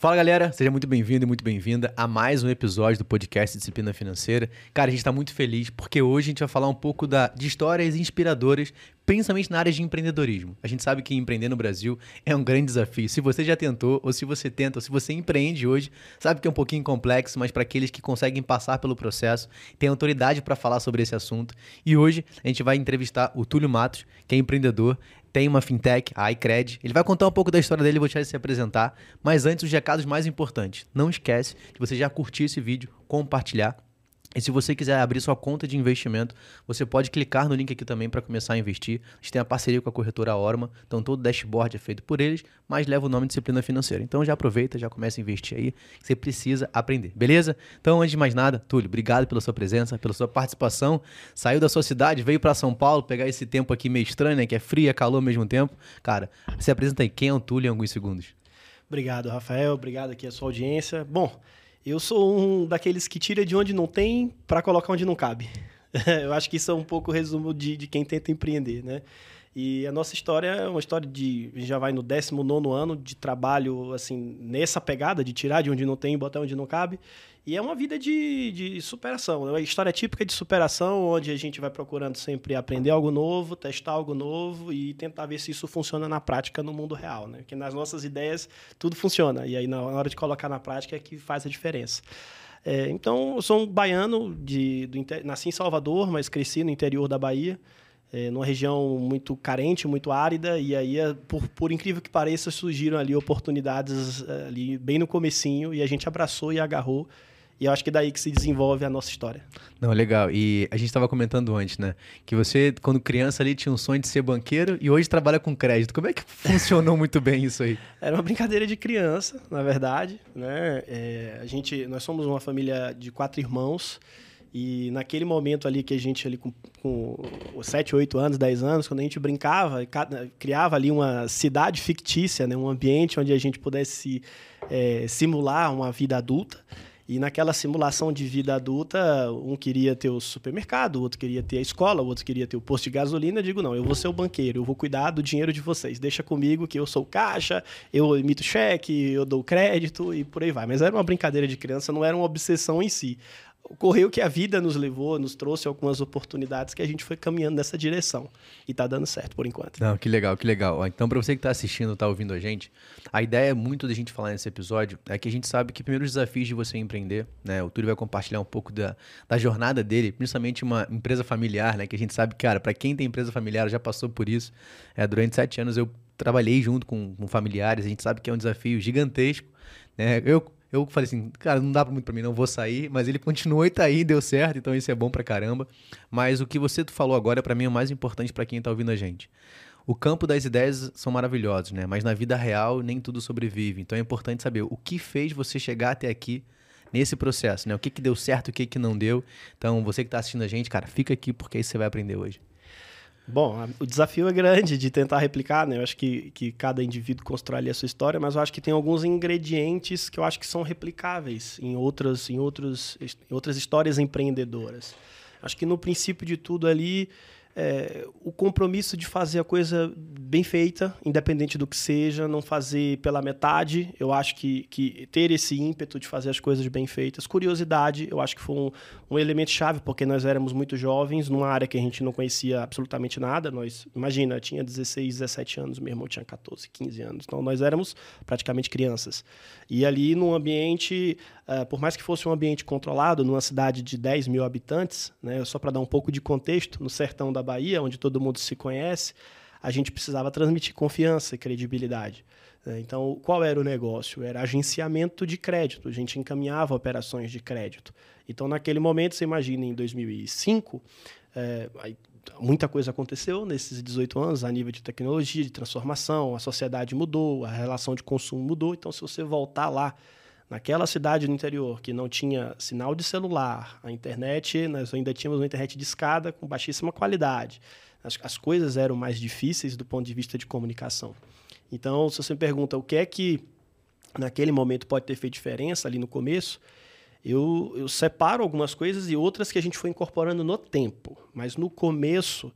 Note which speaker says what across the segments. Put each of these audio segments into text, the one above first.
Speaker 1: Fala galera, seja muito bem-vindo e muito bem-vinda a mais um episódio do podcast Disciplina Financeira. Cara, a gente está muito feliz porque hoje a gente vai falar um pouco da, de histórias inspiradoras, principalmente na área de empreendedorismo. A gente sabe que empreender no Brasil é um grande desafio. Se você já tentou, ou se você tenta, ou se você empreende hoje, sabe que é um pouquinho complexo, mas para aqueles que conseguem passar pelo processo, tem autoridade para falar sobre esse assunto. E hoje a gente vai entrevistar o Túlio Matos, que é empreendedor, tem uma fintech, a iCred. Ele vai contar um pouco da história dele, vou deixar ele se apresentar. Mas antes, os recados mais importantes. Não esquece de você já curtir esse vídeo, compartilhar e se você quiser abrir sua conta de investimento, você pode clicar no link aqui também para começar a investir. A gente tem a parceria com a corretora Orma, então todo dashboard é feito por eles, mas leva o nome disciplina financeira. Então já aproveita, já começa a investir aí, você precisa aprender, beleza? Então, antes de mais nada, Túlio, obrigado pela sua presença, pela sua participação. Saiu da sua cidade, veio para São Paulo, pegar esse tempo aqui meio estranho, né, que é frio e é calor ao mesmo tempo. Cara, se apresenta aí, quem é o Túlio em alguns segundos?
Speaker 2: Obrigado, Rafael, obrigado aqui a sua audiência. Bom, eu sou um daqueles que tira de onde não tem para colocar onde não cabe. eu acho que isso é um pouco o resumo de, de quem tenta empreender, né? E a nossa história é uma história de. já vai no 19 ano de trabalho, assim, nessa pegada de tirar de onde não tem e botar onde não cabe. E é uma vida de, de superação. É uma história típica de superação, onde a gente vai procurando sempre aprender algo novo, testar algo novo e tentar ver se isso funciona na prática no mundo real. Né? Porque nas nossas ideias tudo funciona. E aí, na hora de colocar na prática, é que faz a diferença. É, então, eu sou um baiano, de, do, nasci em Salvador, mas cresci no interior da Bahia é, numa região muito carente, muito árida, e aí, é, por, por incrível que pareça, surgiram ali oportunidades é, ali bem no comecinho, e a gente abraçou e agarrou, e eu acho que é daí que se desenvolve a nossa história.
Speaker 1: Não, legal. E a gente estava comentando antes, né? Que você, quando criança ali, tinha um sonho de ser banqueiro e hoje trabalha com crédito. Como é que funcionou muito bem isso aí?
Speaker 2: Era uma brincadeira de criança, na verdade. Né? É, a gente, nós somos uma família de quatro irmãos. E naquele momento ali que a gente, ali com, com 7, 8 anos, 10 anos, quando a gente brincava, criava ali uma cidade fictícia, né? um ambiente onde a gente pudesse é, simular uma vida adulta. E naquela simulação de vida adulta, um queria ter o supermercado, o outro queria ter a escola, o outro queria ter o posto de gasolina. Eu digo, não, eu vou ser o banqueiro, eu vou cuidar do dinheiro de vocês. Deixa comigo que eu sou caixa, eu emito cheque, eu dou crédito e por aí vai. Mas era uma brincadeira de criança, não era uma obsessão em si ocorreu que a vida nos levou, nos trouxe algumas oportunidades que a gente foi caminhando nessa direção. E está dando certo por enquanto.
Speaker 1: Não, que legal, que legal. Então, para você que está assistindo, está ouvindo a gente, a ideia muito da gente falar nesse episódio é que a gente sabe que primeiros desafios de você empreender, né? O Túlio vai compartilhar um pouco da, da jornada dele, principalmente uma empresa familiar, né? Que a gente sabe, cara, para quem tem empresa familiar já passou por isso. É, durante sete anos eu trabalhei junto com, com familiares, a gente sabe que é um desafio gigantesco. Né? Eu eu falei assim, cara, não dá muito pra mim, não vou sair, mas ele continuou e tá aí, deu certo, então isso é bom pra caramba. Mas o que você falou agora, para mim, é o mais importante para quem tá ouvindo a gente. O campo das ideias são maravilhosos, né? Mas na vida real nem tudo sobrevive. Então é importante saber o que fez você chegar até aqui nesse processo, né? O que, que deu certo, o que, que não deu. Então, você que está assistindo a gente, cara, fica aqui porque aí você vai aprender hoje.
Speaker 2: Bom, o desafio é grande de tentar replicar, né? Eu acho que, que cada indivíduo constrói ali a sua história, mas eu acho que tem alguns ingredientes que eu acho que são replicáveis em outras, em outros, em outras histórias empreendedoras. Acho que no princípio de tudo ali é, o compromisso de fazer a coisa bem feita, independente do que seja, não fazer pela metade. Eu acho que, que ter esse ímpeto de fazer as coisas bem feitas. Curiosidade, eu acho que foi um, um elemento chave, porque nós éramos muito jovens, numa área que a gente não conhecia absolutamente nada. Nós, imagina, eu tinha 16, 17 anos, meu irmão tinha 14, 15 anos. Então, nós éramos praticamente crianças. E ali, num ambiente, uh, por mais que fosse um ambiente controlado, numa cidade de 10 mil habitantes, né, só para dar um pouco de contexto, no sertão da Bahia, onde todo mundo se conhece, a gente precisava transmitir confiança e credibilidade. Né? Então, qual era o negócio? Era agenciamento de crédito, a gente encaminhava operações de crédito. Então, naquele momento, você imagina, em 2005, é, muita coisa aconteceu nesses 18 anos a nível de tecnologia, de transformação, a sociedade mudou, a relação de consumo mudou. Então, se você voltar lá naquela cidade no interior que não tinha sinal de celular, a internet, nós ainda tínhamos uma internet de escada com baixíssima qualidade. As, as coisas eram mais difíceis do ponto de vista de comunicação. Então, se você me pergunta o que é que naquele momento pode ter feito diferença ali no começo, eu, eu separo algumas coisas e outras que a gente foi incorporando no tempo. Mas no começo,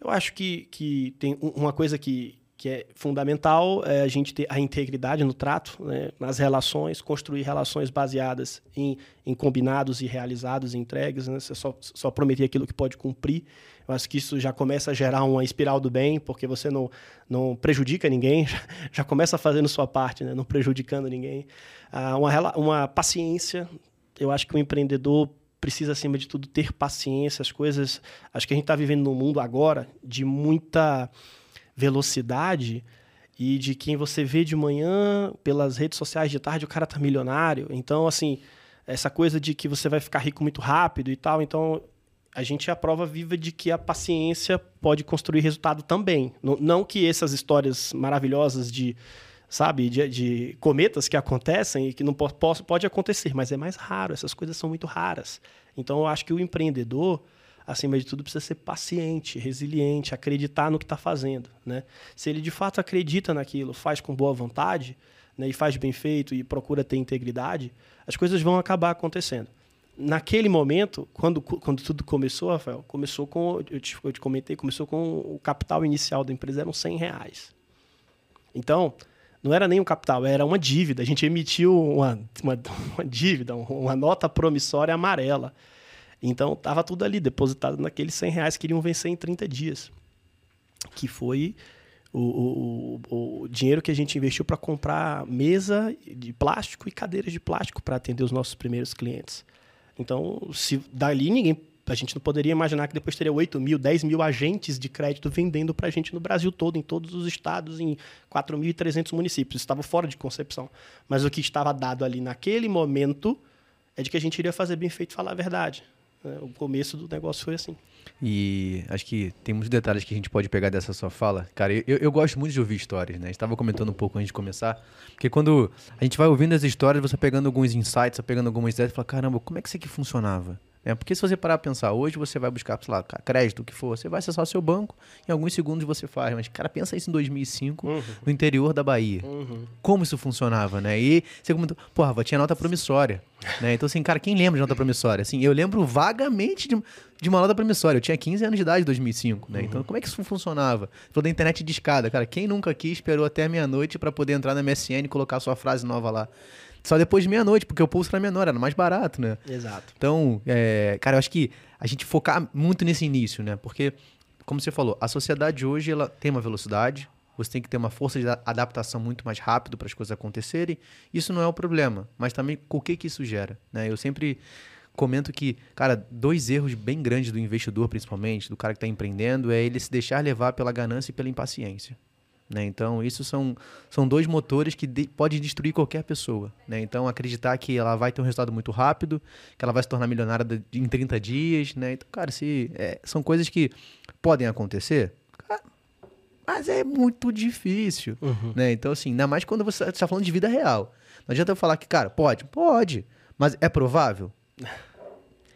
Speaker 2: eu acho que, que tem uma coisa que que é fundamental é a gente ter a integridade no trato, né, nas relações, construir relações baseadas em, em combinados e realizados, entregues, né, você só, só prometer aquilo que pode cumprir. Eu acho que isso já começa a gerar uma espiral do bem, porque você não, não prejudica ninguém, já começa fazendo sua parte, né, não prejudicando ninguém. Ah, uma, uma paciência, eu acho que o empreendedor precisa, acima de tudo, ter paciência. As coisas. Acho que a gente está vivendo num mundo agora de muita velocidade e de quem você vê de manhã pelas redes sociais de tarde o cara tá milionário. Então, assim, essa coisa de que você vai ficar rico muito rápido e tal. Então, a gente é a prova viva de que a paciência pode construir resultado também. Não que essas histórias maravilhosas de, sabe, de, de cometas que acontecem e que não pode, pode acontecer, mas é mais raro. Essas coisas são muito raras. Então, eu acho que o empreendedor acima de tudo, precisa ser paciente, resiliente, acreditar no que está fazendo. Né? Se ele de fato acredita naquilo, faz com boa vontade, né, e faz bem feito e procura ter integridade, as coisas vão acabar acontecendo. Naquele momento, quando, quando tudo começou, Rafael, começou com, eu te, eu te comentei, começou com o capital inicial da empresa, eram 100 reais. Então, não era nem um capital, era uma dívida. A gente emitiu uma, uma, uma dívida, uma nota promissória amarela. Então, estava tudo ali, depositado naqueles 100 reais que iriam vencer em 30 dias. Que foi o, o, o dinheiro que a gente investiu para comprar mesa de plástico e cadeiras de plástico para atender os nossos primeiros clientes. Então, se dali ninguém. A gente não poderia imaginar que depois teria 8 mil, 10 mil agentes de crédito vendendo para a gente no Brasil todo, em todos os estados, em 4.300 municípios. Estava fora de concepção. Mas o que estava dado ali naquele momento é de que a gente iria fazer bem feito falar a verdade. É, o começo do negócio foi assim.
Speaker 1: E acho que tem muitos detalhes que a gente pode pegar dessa sua fala. Cara, eu, eu gosto muito de ouvir histórias, né? Estava comentando um pouco antes de começar, porque quando a gente vai ouvindo as histórias, você pegando alguns insights, você pegando algumas ideias, fala, caramba, como é que isso aqui funcionava? É, porque se você parar para pensar, hoje você vai buscar, sei lá, crédito, o que for, você vai acessar o seu banco, em alguns segundos você faz. Mas, cara, pensa isso em 2005, uhum. no interior da Bahia. Uhum. Como isso funcionava, né? E você comentou, porra, tinha nota promissória. né? Então, assim, cara, quem lembra de nota promissória? Assim, eu lembro vagamente de, de uma nota promissória. Eu tinha 15 anos de idade em 2005, né? Uhum. Então, como é que isso funcionava? Falou da internet de escada. Cara, quem nunca aqui esperou até meia-noite para poder entrar na MSN e colocar sua frase nova lá? Só depois de meia-noite, porque o pulso era menor, era mais barato, né?
Speaker 2: Exato.
Speaker 1: Então, é, cara, eu acho que a gente focar muito nesse início, né? Porque, como você falou, a sociedade hoje ela tem uma velocidade, você tem que ter uma força de adaptação muito mais rápido para as coisas acontecerem. Isso não é o problema, mas também o que, que isso gera, né? Eu sempre comento que, cara, dois erros bem grandes do investidor, principalmente, do cara que está empreendendo, é ele se deixar levar pela ganância e pela impaciência. Né? Então, isso são, são dois motores que de, podem destruir qualquer pessoa. Né? Então, acreditar que ela vai ter um resultado muito rápido, que ela vai se tornar milionária de, em 30 dias. Né? Então, cara, se, é, são coisas que podem acontecer, mas é muito difícil. Uhum. Né? Então, assim, ainda mais quando você está falando de vida real. Não adianta eu falar que, cara, pode? Pode. Mas é provável?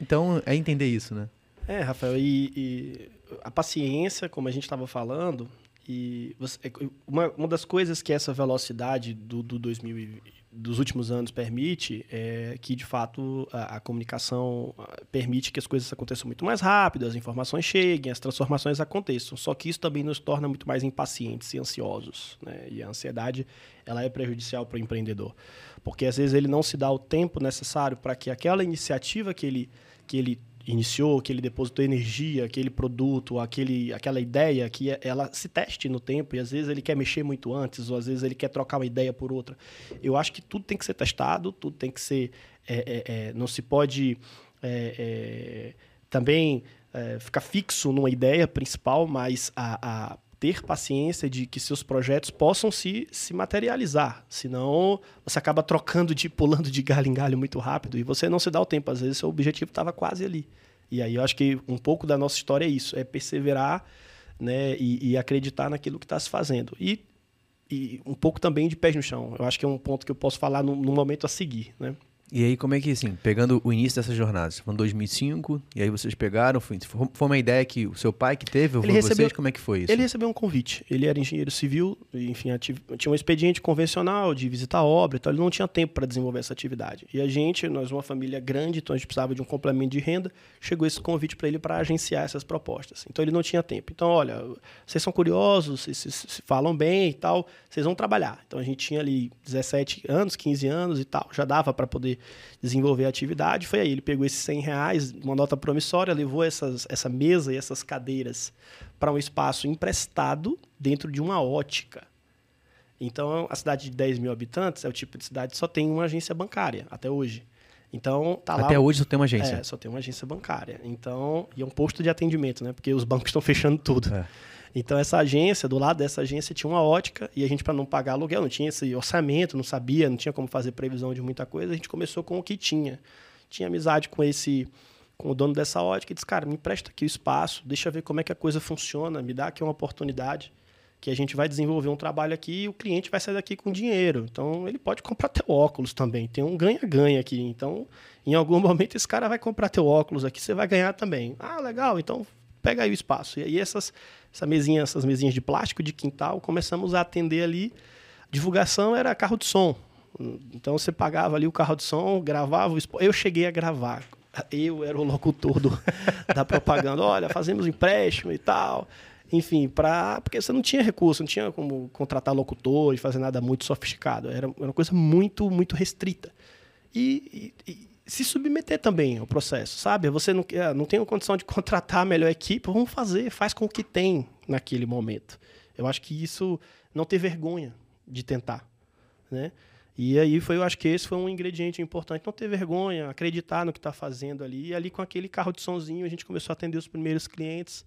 Speaker 1: Então, é entender isso, né?
Speaker 2: É, Rafael, e, e a paciência, como a gente estava falando, e você, é, uma, uma das coisas que essa velocidade do, do 2000 dos últimos anos permite é que, de fato, a, a, comunicação permite que as coisas aconteçam muito mais rápido, as informações cheguem, as transformações aconteçam. Só que isso também nos torna muito mais impacientes e ansiosos. Né? E a ansiedade ela é prejudicial para o empreendedor. Porque, às vezes, ele não se dá o tempo necessário para que aquela iniciativa que ele, que ele iniciou, que ele depositou energia, aquele produto, aquele, aquela ideia, que ela se teste no tempo e às vezes ele quer mexer muito antes, ou às vezes ele quer trocar uma ideia por outra. Eu acho que tudo tem que ser testado, tudo tem que ser. É, é, é, não se pode é, é, também é, ficar fixo numa ideia principal, mas a, a ter paciência de que seus projetos possam se, se materializar. Senão, você acaba trocando de pulando de galho em galho muito rápido e você não se dá o tempo. Às vezes, seu objetivo estava quase ali. E aí, eu acho que um pouco da nossa história é isso: é perseverar né, e, e acreditar naquilo que está se fazendo. E, e, um pouco também de pés no chão. Eu acho que é um ponto que eu posso falar no, no momento a seguir. Né?
Speaker 1: E aí, como é que, assim, pegando o início dessa jornada, você falou 2005, e aí vocês pegaram, foi, foi uma ideia que o seu pai que teve, ou
Speaker 2: Ele
Speaker 1: vocês,
Speaker 2: recebeu-
Speaker 1: como é que foi isso?
Speaker 2: Ele recebeu um convite. Ele era engenheiro civil, e, enfim, ati- tinha um expediente convencional de visitar a obra, então ele não tinha tempo para desenvolver essa atividade. E a gente, nós uma família grande, então a gente precisava de um complemento de renda, chegou esse convite para ele para agenciar essas propostas. Então ele não tinha tempo. Então, olha, vocês são curiosos, vocês, vocês se falam bem e tal, vocês vão trabalhar. Então a gente tinha ali 17 anos, 15 anos e tal, já dava para poder desenvolver a atividade. Foi aí, ele pegou esses 100 reais, uma nota promissória, levou essas, essa mesa e essas cadeiras para um espaço emprestado dentro de uma ótica. Então, a cidade de 10 mil habitantes é o tipo de cidade que só tem uma agência bancária, até hoje. Então, tá lá.
Speaker 1: Até hoje só tem uma agência.
Speaker 2: É, só tem uma agência bancária. Então, e é um posto de atendimento, né? Porque os bancos estão fechando tudo.
Speaker 1: É.
Speaker 2: Então, essa agência, do lado dessa agência, tinha uma ótica e a gente, para não pagar aluguel, não tinha esse orçamento, não sabia, não tinha como fazer previsão de muita coisa, a gente começou com o que tinha. Tinha amizade com esse com o dono dessa ótica e disse, cara, me empresta aqui o espaço, deixa ver como é que a coisa funciona, me dá aqui uma oportunidade que a gente vai desenvolver um trabalho aqui e o cliente vai sair daqui com dinheiro. Então, ele pode comprar teu óculos também. Tem um ganha-ganha aqui. Então, em algum momento, esse cara vai comprar teu óculos aqui, você vai ganhar também. Ah, legal. Então, pega aí o espaço. E aí, essas, essa mesinha, essas mesinhas de plástico de quintal, começamos a atender ali. Divulgação era carro de som. Então, você pagava ali o carro de som, gravava o Eu cheguei a gravar. Eu era o locutor do, da propaganda. Olha, fazemos empréstimo e tal enfim, pra, porque você não tinha recurso, não tinha como contratar locutor e fazer nada muito sofisticado. Era uma coisa muito, muito restrita. E- e se submeter também ao processo, sabe? Você não, quer- não tem condição de contratar a melhor equipe, vamos fazer, faz com o que tem naquele momento. Eu acho que isso não ter vergonha de tentar, né? E aí foi, eu acho que esse foi um ingrediente importante, não ter vergonha, acreditar no que está fazendo ali. E ali com aquele carro de sonzinho a gente começou a atender os primeiros clientes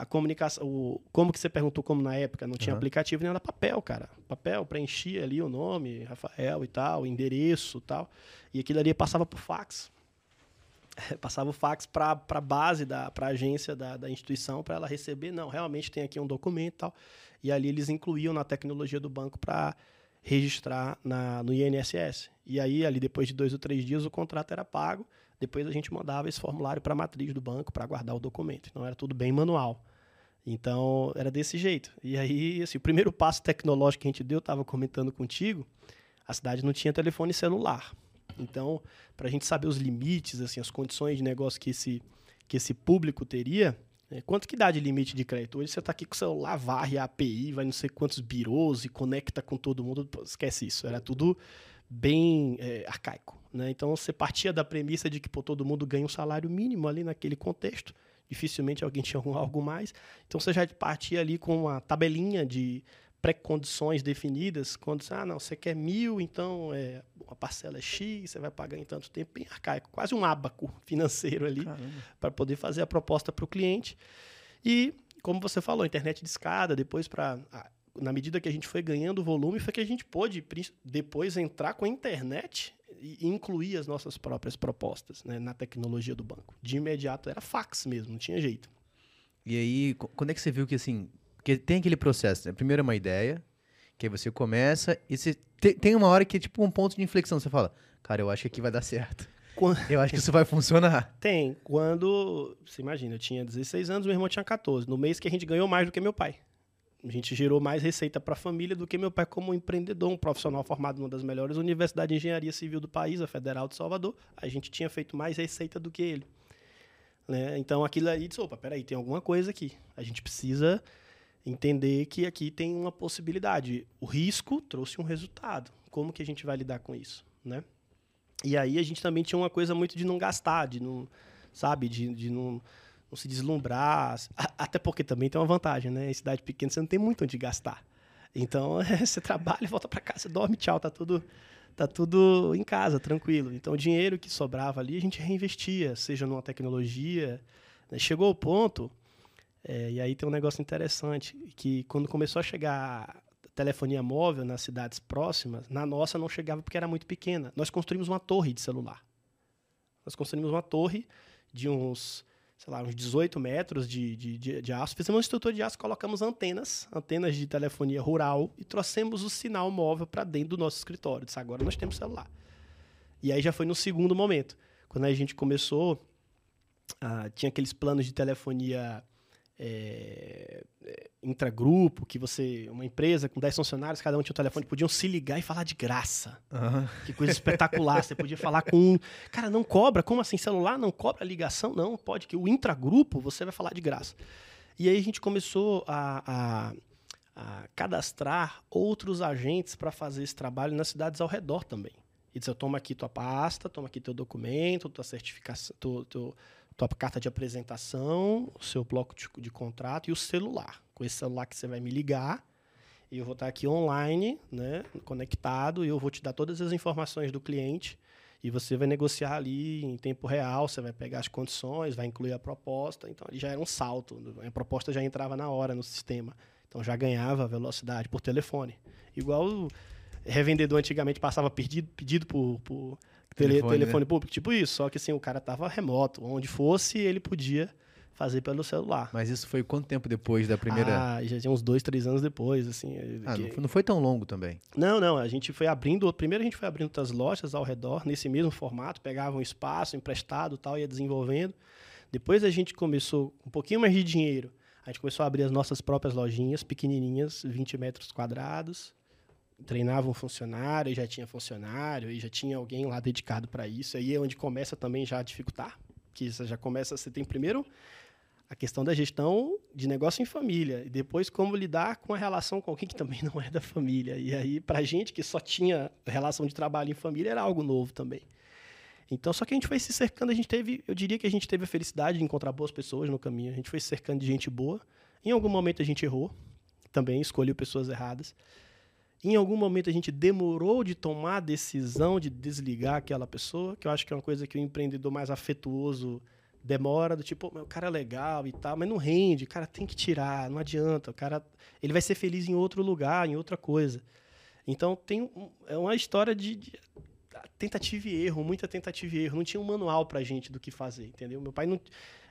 Speaker 2: a comunicação, o, como que você perguntou como na época, não tinha
Speaker 1: Aham.
Speaker 2: aplicativo nem era papel, cara. Papel, preenchia ali o nome, Rafael e tal, endereço e tal. E aquilo ali passava por fax. passava o fax para a base, da pra agência da, da instituição, para ela receber. Não, realmente tem aqui um documento e tal. E ali eles incluíam na tecnologia do banco para registrar na, no INSS. E aí, ali depois de dois ou três dias, o contrato era pago. Depois a gente mandava esse formulário para a matriz do banco para guardar o documento. Então era tudo bem manual. Então era desse jeito. E aí, assim, o primeiro passo tecnológico que a gente deu, estava comentando contigo, a cidade não tinha telefone celular. Então, para a gente saber os limites, assim, as condições de negócio que esse, que esse público teria, né, quanto que dá de limite de crédito? Hoje você está aqui com o celular, varre a API, vai não sei quantos birôs e conecta com todo mundo, pô, esquece isso. Era tudo bem é, arcaico. Né? Então você partia da premissa de que pô, todo mundo ganha um salário mínimo ali naquele contexto. Dificilmente alguém tinha algum- algo mais. Então você já partia ali com uma tabelinha de pré-condições definidas. Quando você, ah, não, você quer mil, então é, a parcela é X, você vai pagar em tanto tempo, bem arcaico. Quase um ábaco financeiro ali para poder fazer a proposta para o cliente. E, como você falou, internet de escada, depois para. Na medida que a gente foi ganhando volume, foi que a gente pôde depois entrar com a internet e incluir as nossas próprias propostas né, na tecnologia do banco. De imediato era fax mesmo, não tinha jeito.
Speaker 1: E aí, qu- quando é que você viu que assim. Porque tem aquele processo, né? Primeiro é uma ideia, que aí você começa, e você te- tem uma hora que é tipo um ponto de inflexão. Você fala, cara, eu acho que aqui vai dar certo.
Speaker 2: Quan-
Speaker 1: Eu acho que isso vai funcionar.
Speaker 2: Tem, quando. Você imagina, eu tinha 16 anos, meu irmão tinha 14. No mês que a gente ganhou mais do que meu pai. A gente gerou mais receita para a família do que meu pai, como empreendedor, um profissional formado em uma das melhores universidades de engenharia civil do país, a Federal de Salvador. A gente tinha feito mais receita do que ele. Né? Então aquilo ali disse: opa, peraí, tem alguma coisa aqui. A gente precisa entender que aqui tem uma possibilidade. O risco trouxe um resultado. Como que a gente vai lidar com isso? Né? E aí a gente também tinha uma coisa muito de não gastar, de não, sabe, de, de não, não se deslumbrar. Até porque também tem uma vantagem, né? Em cidade pequena você não tem muito onde gastar. Então você trabalha, volta para casa, dorme, tchau, tá tudo tá tudo em casa, tranquilo. Então o dinheiro que sobrava ali a gente reinvestia, seja numa tecnologia. né? Chegou ao ponto, é, e aí tem um negócio interessante, que quando começou a chegar telefonia móvel nas cidades próximas, na nossa não chegava porque era muito pequena. Nós construímos uma torre de celular. Nós construímos uma torre de uns, sei lá, uns 18 metros de, de, de, de aço. Fizemos uma estrutura de aço, colocamos antenas, antenas de telefonia rural e trouxemos o sinal móvel para dentro do nosso escritório. Disse, agora nós temos celular. E aí já foi no segundo momento. Quando a gente começou, ah, tinha aqueles planos de telefonia é, intragrupo, que você, uma empresa com 10 funcionários, cada um tinha um telefone, podiam se ligar e falar de graça.
Speaker 1: Aham.
Speaker 2: Que coisa espetacular. Você podia falar com um. Cara, não cobra? Como assim? Celular não cobra ligação? Não, pode. Que o intragrupo você vai falar de graça. E aí a gente começou a, a- a cadastrar outros agentes para fazer esse trabalho nas cidades ao redor também. E dizer, toma aqui tua pasta, toma aqui teu documento, tua certificação, tu- tu- tua carta de apresentação, o seu bloco de, de contrato e o celular. Com esse celular que você vai me ligar, eu vou estar aqui online, né, conectado, e eu vou te dar todas as informações do cliente, e você vai negociar ali em tempo real, você vai pegar as condições, vai incluir a proposta, então ali já era um salto, a proposta já entrava na hora no sistema, então já ganhava velocidade por telefone. Igual o revendedor antigamente passava pedido, pedido por, por tele-
Speaker 1: Telefone,
Speaker 2: telefone,
Speaker 1: né?
Speaker 2: público, tipo isso, só que assim, o cara estava remoto, onde fosse ele podia fazer pelo celular.
Speaker 1: Mas isso foi quanto tempo depois da primeira.
Speaker 2: Ah, já tinha uns dois, três anos depois, assim.
Speaker 1: Ah,
Speaker 2: que-
Speaker 1: não, foi, não foi tão longo também.
Speaker 2: não, não, a gente foi abrindo. Primeiro a gente foi abrindo outras lojas ao redor, nesse mesmo formato, pegava um espaço emprestado e tal, ia desenvolvendo. Depois a gente começou com um pouquinho mais de dinheiro. A gente começou a abrir as nossas próprias lojinhas, pequenininhas, 20 metros quadrados. Treinava um funcionário, e já tinha funcionário, e já tinha alguém lá dedicado para isso. Aí é onde começa também já a dificultar. Que você já começa, você tem primeiro a questão da gestão de negócio em família e depois como lidar com a relação com alguém que também não é da família. E aí, pra gente que só tinha relação de trabalho em família, era algo novo também. Então, só que a gente foi se cercando, a gente teve, eu diria que a gente teve a felicidade de encontrar boas pessoas no caminho. A gente foi se cercando de gente boa. Em algum momento a gente errou, também escolheu pessoas erradas. Em algum momento a gente demorou de tomar a decisão de desligar aquela pessoa, que eu acho que é uma coisa que o empreendedor mais afetuoso demora, do tipo, "Pô, mas o cara é legal e tal, mas não rende, o cara tem que tirar, não adianta, o cara ele vai ser feliz em outro lugar, em outra coisa. Então tem um- é uma história de, de tentativa e erro, muita tentativa e erro. Não tinha um manual pra gente do que fazer, entendeu? Meu pai não.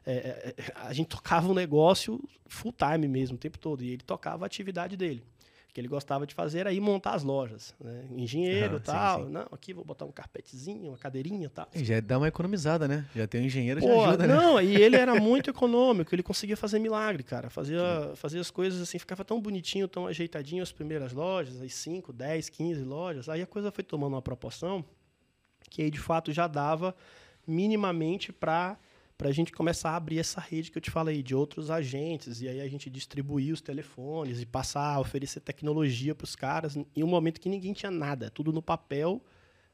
Speaker 2: é, é, é, a gente tocava um negócio full time mesmo, o tempo todo. E ele tocava a atividade dele. O que ele gostava de fazer era ir montar as lojas. Né? Engenheiro
Speaker 1: Ah, sim,
Speaker 2: tal.
Speaker 1: sim.
Speaker 2: Não, aqui vou botar um carpetezinho, uma cadeirinha e tal.
Speaker 1: E Já dá uma economizada, né? Já tem um engenheiro, já
Speaker 2: Pô,
Speaker 1: ajuda, né?
Speaker 2: não, e ele era muito econômico, ele conseguia fazer milagre, cara. Fazia, fazia as coisas assim, ficava tão bonitinho, tão ajeitadinho as primeiras lojas, as 5, 10, 15 lojas. Aí a coisa foi tomando uma proporção que aí de fato já dava minimamente para para a gente começar a abrir essa rede que eu te falei de outros agentes e aí a gente distribuir os telefones e passar a oferecer tecnologia para os caras em um momento que ninguém tinha nada, tudo no papel,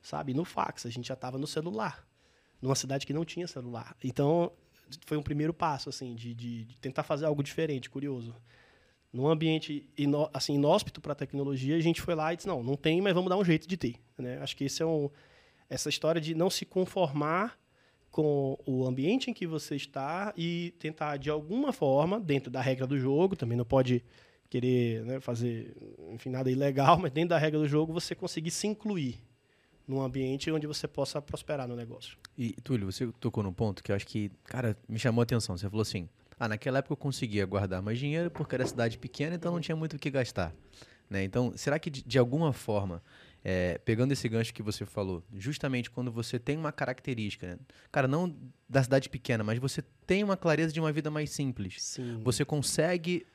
Speaker 2: sabe, no fax, a gente já estava no celular numa cidade que não tinha celular. Então, foi um primeiro passo, assim, de, de, de tentar fazer algo diferente, curioso. Num ambiente inó- assim, inóspito para a tecnologia, a gente foi lá e disse, não, não tem, mas vamos dar um jeito de ter. Né? Acho que esse é um, essa história de não se conformar com o ambiente em que você está e tentar, de alguma forma, dentro da regra do jogo, também não pode querer né, fazer, enfim, nada ilegal, mas dentro da regra do jogo, você conseguir se incluir num ambiente onde você possa prosperar no negócio.
Speaker 1: E, Túlio, você tocou num ponto que eu acho que, cara, me chamou a atenção. Você falou assim: ah, naquela época eu conseguia guardar mais dinheiro porque era cidade pequena, então não tinha muito o que gastar. Né? Então, será que de, de alguma forma, é, pegando esse gancho que você falou, justamente quando você tem uma característica, né? cara, não da cidade pequena, mas você tem uma clareza de uma vida mais simples,
Speaker 2: Sim.
Speaker 1: você consegue.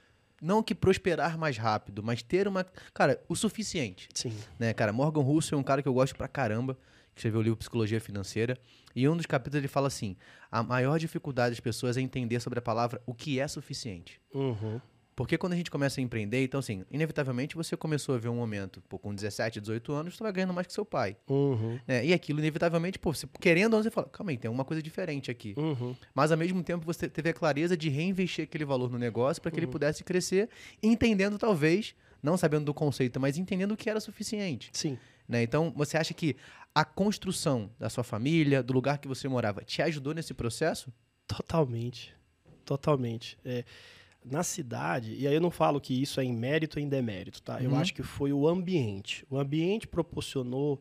Speaker 1: Não que prosperar mais rápido, mas ter uma. Cara, o suficiente
Speaker 2: Sim.
Speaker 1: né, cara? Morgan Russell é um cara que eu gosto pra caramba, que escreveu o livro Psicologia Financeira, e em um dos capítulos ele fala assim: a maior dificuldade das pessoas é entender sobre a palavra o que é suficiente.
Speaker 2: Uhum.
Speaker 1: Porque quando a gente começa a empreender, então assim, inevitavelmente você começou a ver um momento, pô, com 17, 18 anos, você vai ganhando mais que seu pai.
Speaker 2: Uhum.
Speaker 1: né? E aquilo, inevitavelmente, pô, você, querendo ou não, você fala, calma aí, tem alguma coisa diferente aqui.
Speaker 2: Uhum.
Speaker 1: Mas ao mesmo tempo você teve a clareza de reinvestir aquele valor no negócio para que ele pudesse crescer, entendendo talvez, não sabendo do conceito, mas entendendo o que era suficiente.
Speaker 2: Sim.
Speaker 1: né? Então, você acha que a construção da sua família, do lugar que você morava, te ajudou nesse processo?
Speaker 2: Totalmente. Totalmente. É, na cidade, e aí eu não falo que isso é em mérito ou em demérito, tá? Eu
Speaker 1: Uhum.
Speaker 2: acho que foi o ambiente. O ambiente proporcionou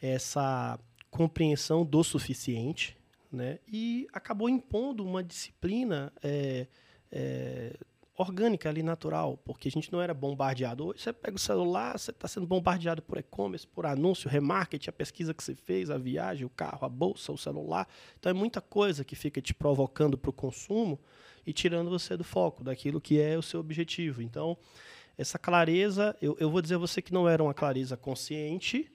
Speaker 2: essa compreensão do suficiente, né? E acabou impondo uma disciplina é, é, orgânica ali, natural, porque a gente não era bombardeado. Hoje você pega o celular, você está sendo bombardeado por e-commerce, por anúncio, remarketing, a pesquisa que você fez, a viagem, o carro, a bolsa, o celular. Então é muita coisa que fica te provocando para o consumo e tirando você do foco, daquilo que é o seu objetivo. Então, essa clareza, eu, eu vou dizer a você que não era uma clareza consciente,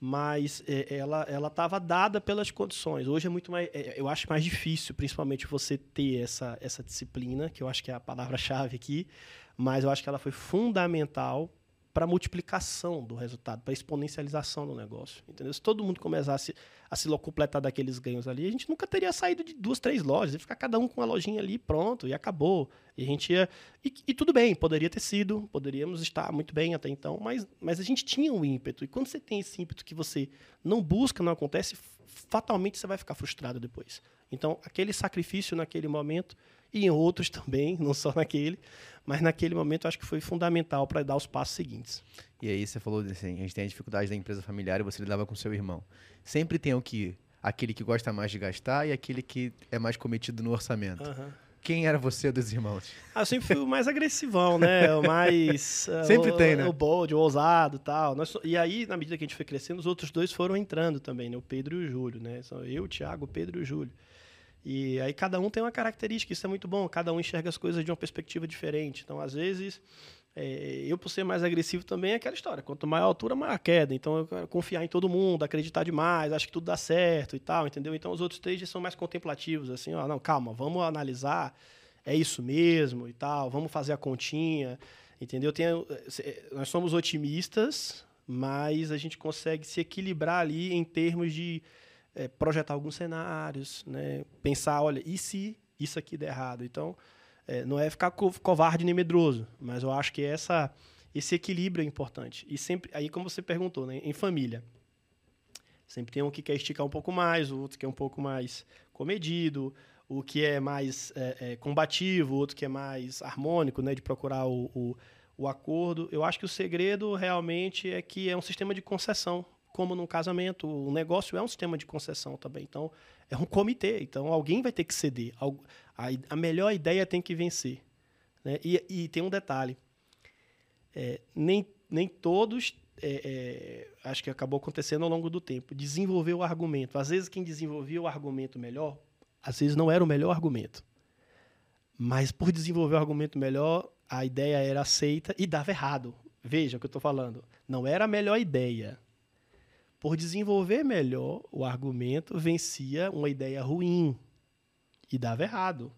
Speaker 2: mas é, ela estava dada pelas condições. Hoje é muito mais, é, eu acho mais difícil, principalmente você ter essa essa disciplina, que eu acho que é a palavra-chave aqui, mas eu acho que ela foi fundamental para multiplicação do resultado, para exponencialização do negócio. Entendeu? Se todo mundo começasse a se completar daqueles ganhos ali, a gente nunca teria saído de duas, três lojas, ia ficar cada um com uma lojinha ali pronto e acabou. E a gente ia. E, e, tudo bem, poderia ter sido, poderíamos estar muito bem até então, mas, mas a gente tinha um ímpeto. E quando você tem esse ímpeto que você não busca, não acontece, fatalmente você vai ficar frustrado depois. Então, aquele sacrifício naquele momento e em outros também, não só naquele, mas naquele momento eu acho que foi fundamental para dar os passos seguintes.
Speaker 1: E aí você falou assim, a gente tem a dificuldade da empresa familiar e você lidava com seu irmão. Sempre tem o que aquele que gosta mais de gastar e aquele que é mais cometido no orçamento. Uhum. Quem era você dos irmãos?
Speaker 2: Ah, eu sempre fui o mais agressivão, né? O mais.
Speaker 1: sempre
Speaker 2: o,
Speaker 1: tem, né?
Speaker 2: O bold, o ousado tal. Nós, e aí, na medida que a gente foi crescendo, os outros dois foram entrando também, né? O Pedro e o Júlio, né? São eu, o Thiago, o Pedro e o Júlio. E aí cada um tem uma característica, isso é muito bom, cada um enxerga as coisas de uma perspectiva diferente. Então, às vezes, é, eu por ser mais agressivo também é aquela história, quanto maior a altura, maior a queda. Então, eu quero confiar em todo mundo, acreditar demais, acho que tudo dá certo e tal, entendeu? Então, os outros três são mais contemplativos, assim, ó, não, calma, vamos analisar, é isso mesmo e tal, vamos fazer a continha, entendeu? Tem, nós somos otimistas, mas a gente consegue se equilibrar ali em termos de é, projetar alguns cenários, né? pensar, olha, e se isso aqui der errado? Então, é, não é ficar co covarde nem medroso, mas eu acho que essa, esse equilíbrio é importante. E sempre, aí como você perguntou, né? em família, sempre tem um que quer esticar um pouco mais, o outro que é um pouco mais comedido, o que é mais é, é, combativo, o outro que é mais harmônico, né? de procurar o, o, o acordo. Eu acho que o segredo realmente é que é um sistema de concessão como num casamento, o negócio é um sistema de concessão também. Então, é um comitê. Então, alguém vai ter que ceder. A, melhor ideia tem que vencer. Né? E, e tem um detalhe: é, nem, nem todos, é, é, acho que acabou acontecendo ao longo do tempo, desenvolver o argumento. Às vezes, quem desenvolvia o argumento melhor, às vezes não era o melhor argumento. Mas por desenvolver o argumento melhor, a ideia era aceita e dava errado. Veja o que eu estou falando. Não era a melhor ideia por desenvolver melhor o argumento, vencia uma ideia ruim e dava errado.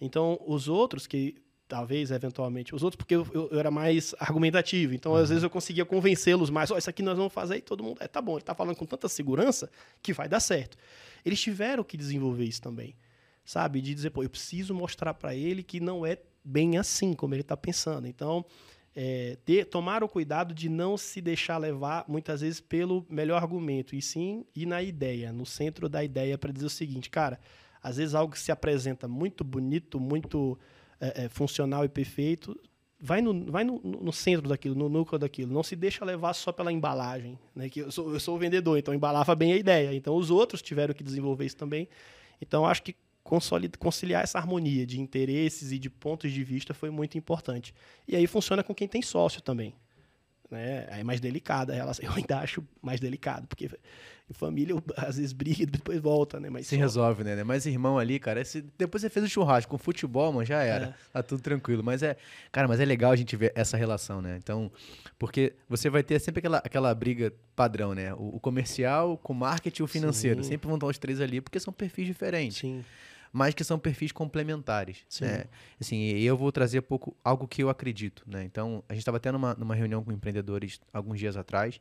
Speaker 2: Então, os outros que talvez eventualmente os outros porque eu, eu, eu era mais argumentativo então uhum. às vezes eu conseguia convencê-los mais ó oh, isso aqui nós vamos fazer e todo mundo é tá bom ele está falando com tanta segurança que vai dar certo eles tiveram que desenvolver isso também sabe de dizer pô eu preciso mostrar para ele que não é bem assim como ele está pensando então é, ter, tomar o cuidado de não se deixar levar, muitas vezes, pelo melhor argumento, e sim ir na ideia, no centro da ideia, para dizer o seguinte, cara, às vezes algo que se apresenta muito bonito, muito é, é, funcional e perfeito, vai, no, vai no, no, centro daquilo, no núcleo daquilo. Não se deixa levar só pela embalagem. Né? Que eu, sou, eu sou o vendedor, então embalava bem a ideia. Então os outros tiveram que desenvolver isso também. Então acho que conciliar essa harmonia de interesses e de pontos de vista foi muito importante. E aí funciona com quem tem sócio também. Né? Aí é mais delicada a relação. Eu ainda acho mais delicado, porque em família às vezes briga e depois volta, né? Mas
Speaker 1: Se só... resolve, né? Mas irmão ali, cara, esse... depois você fez o churrasco com futebol, mano, já era. É. Tá tudo tranquilo. Mas é, cara, mas é legal a gente ver essa relação, né? Então, porque você vai ter sempre aquela, aquela briga padrão, né? O, o comercial com o marketing e o financeiro. Sim. Sempre vão estar os três ali, porque são perfis diferentes.
Speaker 2: Sim
Speaker 1: mas que são perfis complementares. Sim. Né? Assim, eu vou trazer pouco algo que eu acredito. Né? Então, a gente estava tendo uma, numa reunião com empreendedores alguns dias atrás.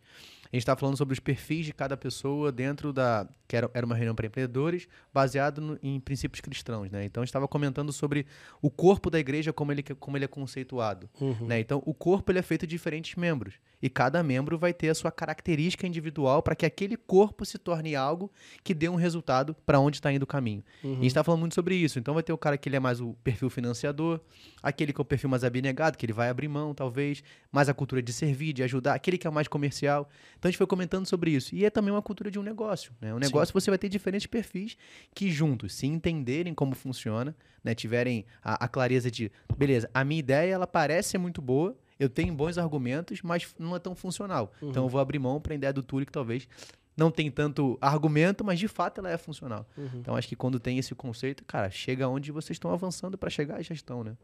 Speaker 1: A gente estava falando sobre os perfis de cada pessoa dentro da. que era, era uma reunião para empreendedores, baseado no, em princípios cristãos. Né? Então, a gente estava comentando sobre o corpo da igreja, como ele, como ele é conceituado. Uhum. Né? Então, o corpo ele é feito de diferentes membros. E cada membro vai ter a sua característica individual para que aquele corpo se torne algo que dê um resultado para onde está indo o caminho. Uhum. E a gente está falando muito sobre isso. Então vai ter o cara que ele é mais o perfil financiador, aquele que é o perfil mais abnegado, que ele vai abrir mão, talvez, mais a cultura de servir, de ajudar, aquele que é mais comercial. Então a gente foi comentando sobre isso. E é também uma cultura de um negócio. Né? Um negócio Sim. você vai ter diferentes perfis que juntos, se entenderem como funciona, né? tiverem a, a clareza de, beleza, a minha ideia ela parece ser muito boa, eu tenho bons argumentos, mas não é tão funcional. Uhum. Então eu vou abrir mão para a ideia do Túlio que talvez não tem tanto argumento, mas de fato ela é funcional. Uhum. Então acho que quando tem esse conceito, cara, chega onde vocês estão avançando para chegar à gestão, né?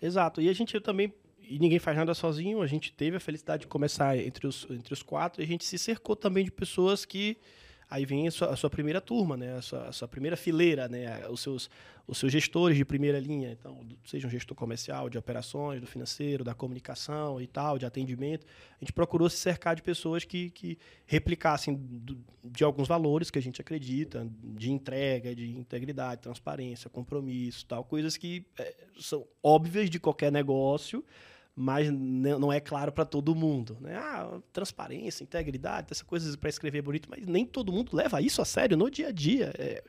Speaker 2: Exato. E a gente também e ninguém faz nada sozinho. A gente teve a felicidade de começar entre os, entre os quatro e a gente se cercou também de pessoas que Aí vem a sua, a sua primeira turma, né? A sua, a sua, primeira fileira, né? Os seus, os seus gestores de primeira linha. Então, seja um gestor comercial, de operações, do financeiro, da comunicação e tal, de atendimento. A gente procurou se cercar de pessoas que, que replicassem do, de alguns valores que a gente acredita, de entrega, de integridade, transparência, compromisso, tal. Coisas que é, são óbvias de qualquer negócio, mas não é claro para todo mundo. Né? Ah, transparência, integridade, essas coisas para escrever bonito, mas nem todo mundo leva isso a sério no dia a dia. É,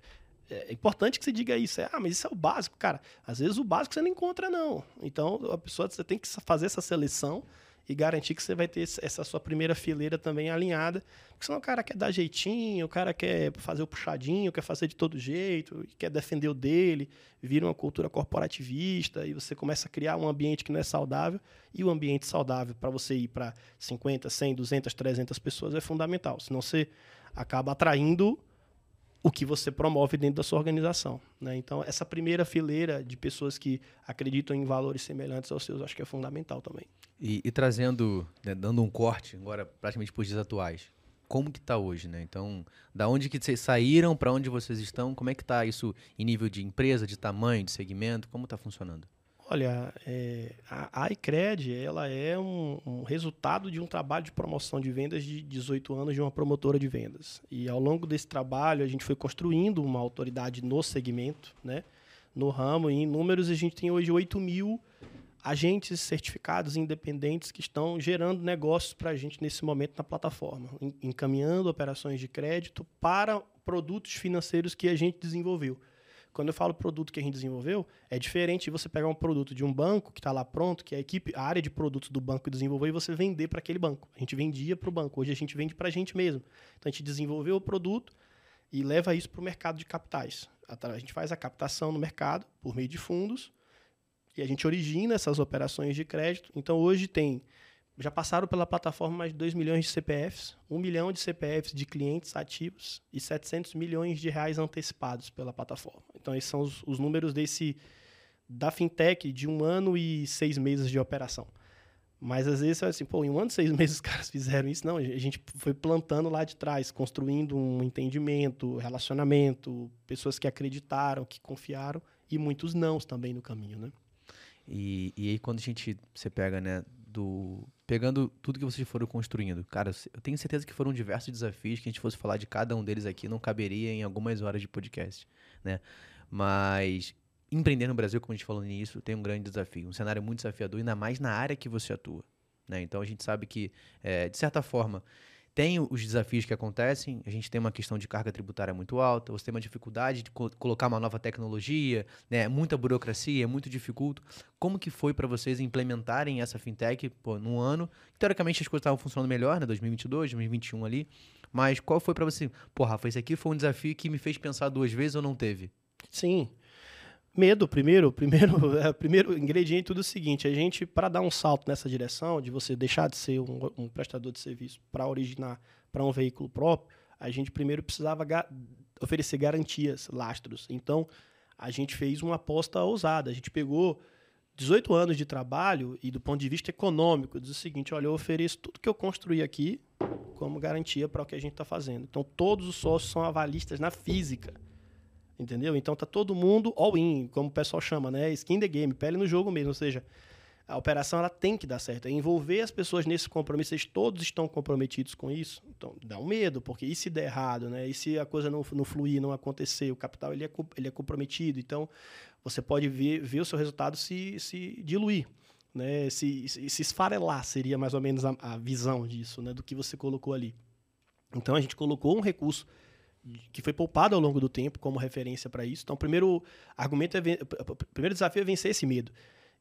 Speaker 2: é importante que você diga isso. É, ah, mas isso é o básico. Cara, às vezes o básico você não encontra, não. Então, a pessoa, você tem que fazer essa seleção e garantir que você vai ter essa sua primeira fileira também alinhada. Porque senão o cara quer dar jeitinho, o cara quer fazer o puxadinho, quer fazer de todo jeito, quer defender o dele, vira uma cultura corporativista e você começa a criar um ambiente que não é saudável. E o ambiente saudável para você ir para 50, 100, 200, 300 pessoas é fundamental. Senão você acaba atraindo o que você promove dentro da sua organização. Né? Então, essa primeira fileira de pessoas que acreditam em valores semelhantes aos seus, acho que é fundamental também.
Speaker 1: E, e trazendo, né, dando um corte agora praticamente para os dias atuais, como que está hoje, né? Então, da onde que vocês saíram, para onde vocês estão, como é que está isso em nível de empresa, de tamanho, de segmento, como está funcionando?
Speaker 2: Olha, é, a, a iCred ela é um, um, resultado de um trabalho de promoção de vendas de 18 anos de uma promotora de vendas. E ao longo desse trabalho a gente foi construindo uma autoridade no segmento, né, no ramo. E em números a gente tem hoje 8 mil agentes certificados independentes que estão gerando negócios para a gente nesse momento na plataforma, encaminhando operações de crédito para produtos financeiros que a gente desenvolveu. Quando eu falo produto que a gente desenvolveu, é diferente você pegar um produto de um banco que está lá pronto, que a equipe, a área de produtos do banco desenvolveu e você vender para aquele banco. A gente vendia para o banco, hoje a gente vende para a gente mesmo. Então a gente desenvolveu o produto e leva isso para o mercado de capitais. A gente faz a captação no mercado por meio de fundos e a gente origina essas operações de crédito. Então hoje tem já passaram pela plataforma mais de 2 milhões de CPFs, 1 milhão de CPFs de clientes ativos e 700 milhões de reais antecipados pela plataforma. Então, esses são os, os números desse da fintech de um ano e seis meses de operação. Mas às vezes, assim, pô, em um ano e seis meses os caras fizeram isso. Não, a gente foi plantando lá de trás, construindo um entendimento, relacionamento, pessoas que acreditaram, que confiaram e muitos nãos também no caminho, né?
Speaker 1: E, e aí quando a gente, você pega, né, do pegando tudo que vocês foram construindo. Cara, eu tenho certeza que foram diversos desafios que a gente fosse falar de cada um deles aqui não caberia em algumas horas de podcast, né? Mas empreender no Brasil, como a gente falou nisso, tem um grande desafio, um cenário muito desafiador, ainda mais na área que você atua. Né? Então a gente sabe que, é, de certa forma, tem os desafios que acontecem, a gente tem uma questão de carga tributária muito alta, você tem uma dificuldade de co colocar uma nova tecnologia, né, muita burocracia, é muito dificulto. Como que foi para vocês implementarem essa fintech pô, num ano? Teoricamente as coisas estavam funcionando melhor, né, 2022, 2021 ali, mas qual foi para você? Pô, Rafa, esse aqui foi um desafio que me fez pensar duas vezes ou não teve?
Speaker 2: Sim, Medo, primeiro, primeiro, é, primeiro ingrediente tudo é o seguinte, a gente, para dar um salto nessa direção, de você deixar de ser um, um prestador de serviço para originar para um veículo próprio, a gente primeiro precisava ga oferecer garantias, lastros. Então, a gente fez uma aposta ousada. A gente pegou 18 anos de trabalho e, do ponto de vista econômico, diz o seguinte: olha, eu ofereço tudo que eu construí aqui como garantia para o que a gente está fazendo. Então, todos os sócios são avalistas na física. Entendeu? Então tá todo mundo all-in, como o pessoal chama, né? Skin the game, pele no jogo mesmo. Ou seja, a operação ela tem que dar certo. É envolver as pessoas nesse compromisso, eles todos estão comprometidos com isso. Então dá um medo, porque e se der errado, né? E se a coisa não, não fluir, não acontecer, o capital ele é, ele é comprometido. Então você pode ver, ver o seu resultado se, se diluir. Né, se, se, se esfarelar seria mais ou menos a, a visão disso, né, do que você colocou ali. Então a gente colocou um recurso que foi poupado ao longo do tempo como referência para isso. Então, o primeiro argumento é o primeiro desafio é vencer esse medo.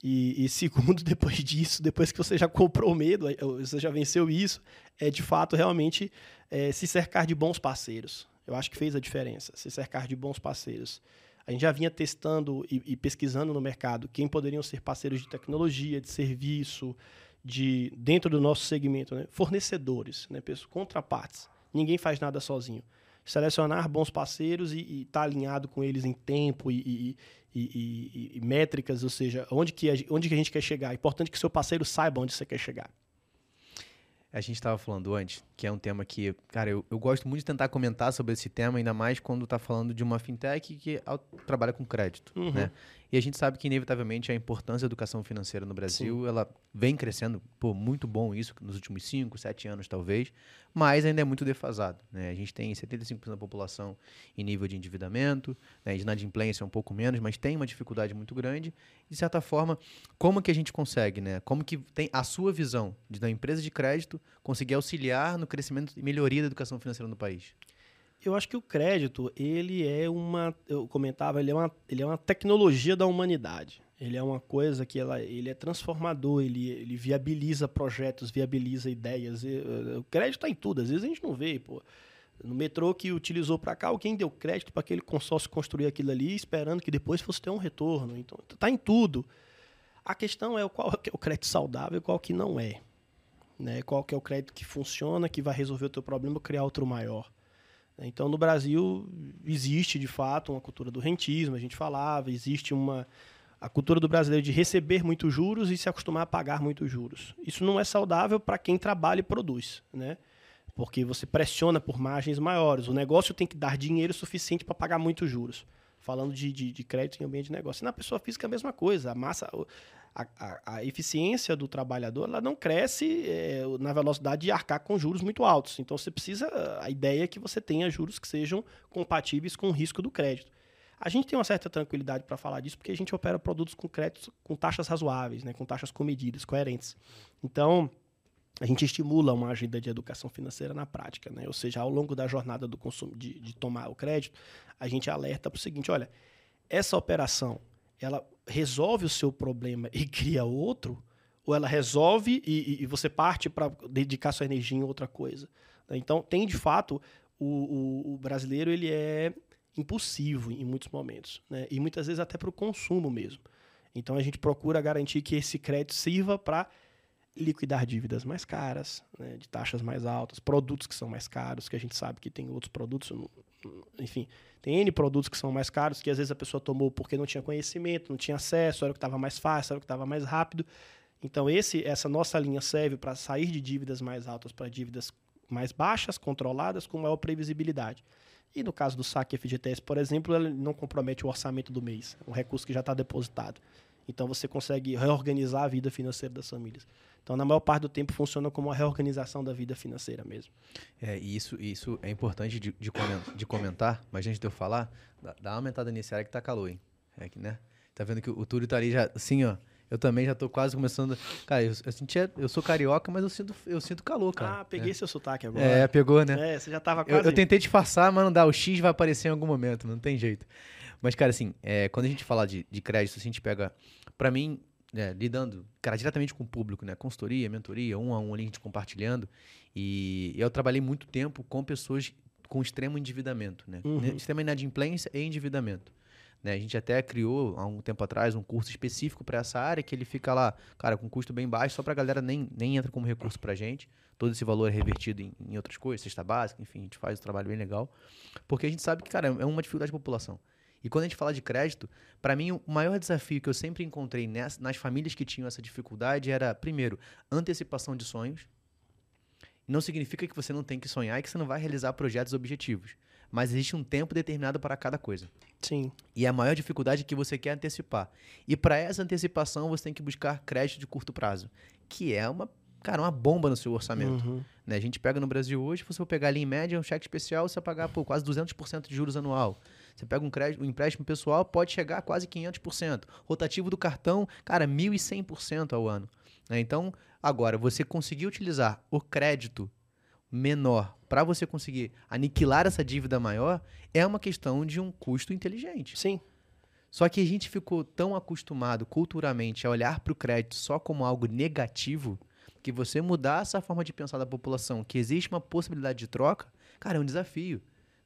Speaker 2: E, e, segundo, depois disso, depois que você já comprou o medo, você já venceu isso, é de fato realmente é, se cercar de bons parceiros. Eu acho que fez a diferença, se cercar de bons parceiros. A gente já vinha testando e, e pesquisando no mercado quem poderiam ser parceiros de tecnologia, de serviço, de dentro do nosso segmento, né? fornecedores, né? contrapartes. Ninguém faz nada sozinho. Selecionar bons parceiros e estar tá alinhado com eles em tempo e, e, e, métricas, ou seja, onde que, a, onde que a gente quer chegar. É importante que seu parceiro saiba onde você quer chegar.
Speaker 1: A gente estava falando antes, que é um tema que, cara, eu, eu gosto muito de tentar comentar sobre esse tema, ainda mais quando está falando de uma fintech que trabalha com crédito, uhum. né? E a gente sabe que, inevitavelmente, a importância da educação financeira no Brasil, Sim. ela vem crescendo, pô, muito bom isso, nos últimos 5, 7 anos, talvez, mas ainda é muito defasado, né? A gente tem 75% da população em nível de endividamento, né? de inadimplência é um pouco menos, mas tem uma dificuldade muito grande. De certa forma, como que a gente consegue, né? Como que tem a sua visão de, da empresa de crédito conseguir auxiliar no crescimento e melhoria da educação financeira no país?
Speaker 2: Eu acho que o crédito, ele é uma, eu comentava, ele é uma, ele é uma tecnologia da humanidade. Ele é uma coisa que ela, ele é transformador, ele, ele viabiliza projetos, viabiliza ideias. Eh, o crédito está em tudo, às vezes a gente não vê, pô. No metrô que utilizou para cá, quem deu crédito para aquele consórcio construir aquilo ali, esperando que depois fosse ter um retorno. Então, está em tudo. A questão é qual é o crédito saudável e qual que não é. Né? Qual que é o crédito que funciona, que vai resolver o teu problema criar outro maior. Então, no Brasil, existe de fato uma cultura do rentismo, a gente falava, existe uma a cultura do brasileiro de receber muitos juros e se acostumar a pagar muitos juros. Isso não é saudável para quem trabalha e produz, né? Porque você pressiona por margens maiores. O negócio tem que dar dinheiro suficiente para pagar muitos juros. Falando de, de, de, crédito em ambiente de negócio. E na pessoa física a mesma coisa. A massa, a, a, a eficiência do trabalhador ela não cresce é, na velocidade de arcar com juros muito altos. Então você precisa. A ideia é que você tenha juros que sejam compatíveis com o risco do crédito. A gente tem uma certa tranquilidade para falar disso porque a gente opera produtos com créditos com taxas razoáveis, né, com taxas comedidas, coerentes. Então, a gente estimula uma agenda de educação financeira na prática, né? Ou seja, ao longo da jornada do consumo de, de tomar o crédito, a gente alerta para o seguinte: olha, essa operação ela resolve o seu problema e cria outro, ou ela resolve e, e você parte para dedicar sua energia em outra coisa. Né? Então, tem de fato, o, o, o, brasileiro ele é impulsivo em muitos momentos, né? e muitas vezes até para o consumo mesmo. Então, a gente procura garantir que esse crédito sirva para liquidar dívidas mais caras, né, de taxas mais altas, produtos que são mais caros, que a gente sabe que tem outros produtos, enfim, tem N produtos que são mais caros, que às vezes a pessoa tomou porque não tinha conhecimento, não tinha acesso, era o que estava mais fácil, era o que estava mais rápido. Então, esse, essa nossa linha serve para sair de dívidas mais altas para dívidas mais baixas, controladas, com maior previsibilidade. E no caso do saque FGTS, por exemplo, ele não compromete o orçamento do mês, um recurso que já está depositado. Então você consegue reorganizar a vida financeira das famílias. Então, na maior parte do tempo, funciona como uma reorganização da vida financeira mesmo.
Speaker 1: É, e isso, isso é importante de, de, de comentar, mas antes de eu falar, dá, dá uma aumentada nesse área que tá calor, hein? É que, né? Tá vendo que o, o Túlio tá ali já, assim, ó. Eu também já tô quase começando. Cara, eu, eu, senti, eu sou carioca, mas eu sinto, eu sinto calor, cara.
Speaker 2: Ah, peguei
Speaker 1: é.
Speaker 2: seu sotaque agora.
Speaker 1: É, pegou, né?
Speaker 2: É, você já tava quase.
Speaker 1: Eu, eu, tentei disfarçar, mas não dá. O X vai aparecer em algum momento, não tem jeito. Mas, cara, assim, é, quando a gente fala de, de crédito, assim, a gente pega. Para mim, é, lidando, cara, diretamente com o público, né? Consultoria, mentoria, um a um ali, a gente compartilhando. E eu trabalhei muito tempo com pessoas com extremo endividamento, né? Uhum. Extrema inadimplência e endividamento. Né? A gente até criou, há um tempo atrás, um curso específico para essa área, que ele fica lá, cara, com custo bem baixo, só para a galera nem, nem entra como recurso para a gente. Todo esse valor é revertido em, em outras coisas, cesta básica, enfim, a gente faz um trabalho bem legal. Porque a gente sabe que, cara, é uma dificuldade da população. E quando a gente fala de crédito, para mim o maior desafio que eu sempre encontrei nas, nas famílias que tinham essa dificuldade era, primeiro, antecipação de sonhos. Não significa que você não tem que sonhar e que você não vai realizar projetos objetivos. Mas existe um tempo determinado para cada coisa.
Speaker 2: Sim.
Speaker 1: E a maior dificuldade é que você quer antecipar. E para essa antecipação você tem que buscar crédito de curto prazo, que é uma cara, uma bomba no seu orçamento. Uhum. Né? A gente pega no Brasil hoje, você for pegar ali em média um cheque especial, você vai pagar pô, quase 200% de juros anual. Você pega um, crédito, um empréstimo pessoal, pode chegar a quase 500%. Rotativo do cartão, cara, 1.100% ao ano. Né? Então, agora, você conseguir utilizar o crédito menor para você conseguir aniquilar essa dívida maior é uma questão de um custo inteligente.
Speaker 2: Sim.
Speaker 1: Só que a gente ficou tão acostumado culturalmente a olhar para o crédito só como algo negativo que você mudar essa forma de pensar da população, que existe uma possibilidade de troca, cara, é um desafio.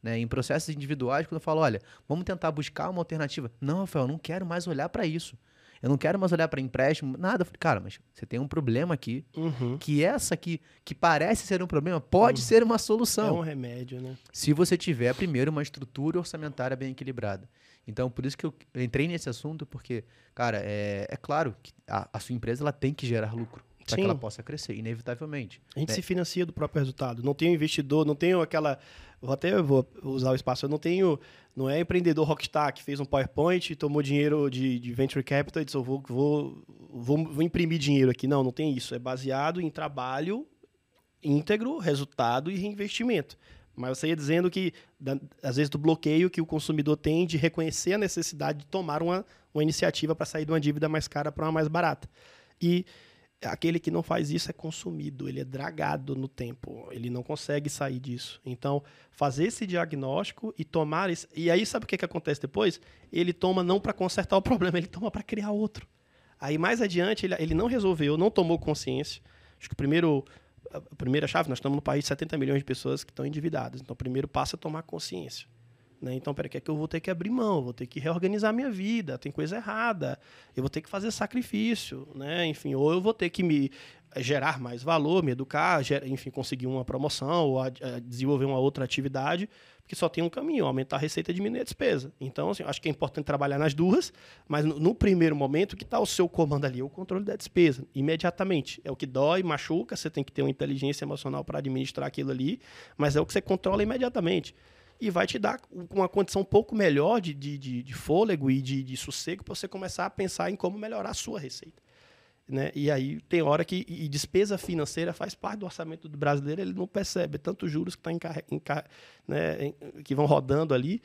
Speaker 1: Né? Em processos individuais, quando eu falo, olha, vamos tentar buscar uma alternativa. Não, Rafael, eu não quero mais olhar para isso. Eu não quero mais olhar para empréstimo, nada. Eu falei, cara, mas você tem um problema aqui,
Speaker 2: Uhum.
Speaker 1: que essa aqui, que parece ser um problema, pode ser uma
Speaker 2: É
Speaker 1: solução.
Speaker 2: um remédio, né?
Speaker 1: Se você tiver, primeiro, uma estrutura orçamentária bem equilibrada. Então, por isso que eu entrei nesse assunto, porque, cara, é, é claro que a, a sua empresa ela tem que gerar lucro para que ela possa crescer, inevitavelmente.
Speaker 2: A gente
Speaker 1: né?
Speaker 2: se financia do próprio resultado. Não tenho investidor, não tenho aquela. Vou até vou usar o espaço. Eu não tenho. Não é empreendedor rockstar que fez um PowerPoint, tomou dinheiro de, de venture capital e disse: eu vou, vou, vou, vou imprimir dinheiro aqui. Não, não tem isso. É baseado em trabalho íntegro, resultado e reinvestimento. Mas você ia dizendo que, da- às vezes, do bloqueio que o consumidor tem de reconhecer a necessidade de tomar uma, uma iniciativa para sair de uma dívida mais cara para uma mais barata. E aquele que não faz isso é consumido, ele é dragado no tempo, ele não consegue sair disso. Então, fazer esse diagnóstico e tomar esse. E aí, sabe o que, que acontece depois? Ele toma não para consertar o problema, ele toma para criar outro. Aí, mais adiante, ele, ele não resolveu, não tomou consciência. Acho que o primeiro. A primeira chave, nós estamos no país de 70 milhões de pessoas que estão endividadas. Então, o primeiro passo é tomar consciência. Né? Então, peraí, que é que eu vou ter que abrir mão, vou ter que reorganizar minha vida, tem coisa errada, eu vou ter que fazer sacrifício, né? Enfim, ou eu vou ter que me eh, gerar mais valor, me educar, ger- enfim, conseguir uma promoção ou a- a desenvolver uma outra atividade, porque só tem um caminho, aumentar a receita e diminuir a despesa. Então, assim, acho que é importante trabalhar nas duas, mas no, no primeiro momento, que está o seu comando ali? O controle da despesa, imediatamente. É o que dói, machuca, você tem que ter uma inteligência emocional para administrar aquilo ali, mas é o que você controla imediatamente e vai te dar uma condição um pouco melhor de, de, de, de fôlego e de, de sossego para você começar a pensar em como melhorar a sua receita. Né? E aí tem hora que e despesa financeira faz parte do orçamento do brasileiro, ele não percebe tantos juros que, tá encar, né, em- que vão rodando ali.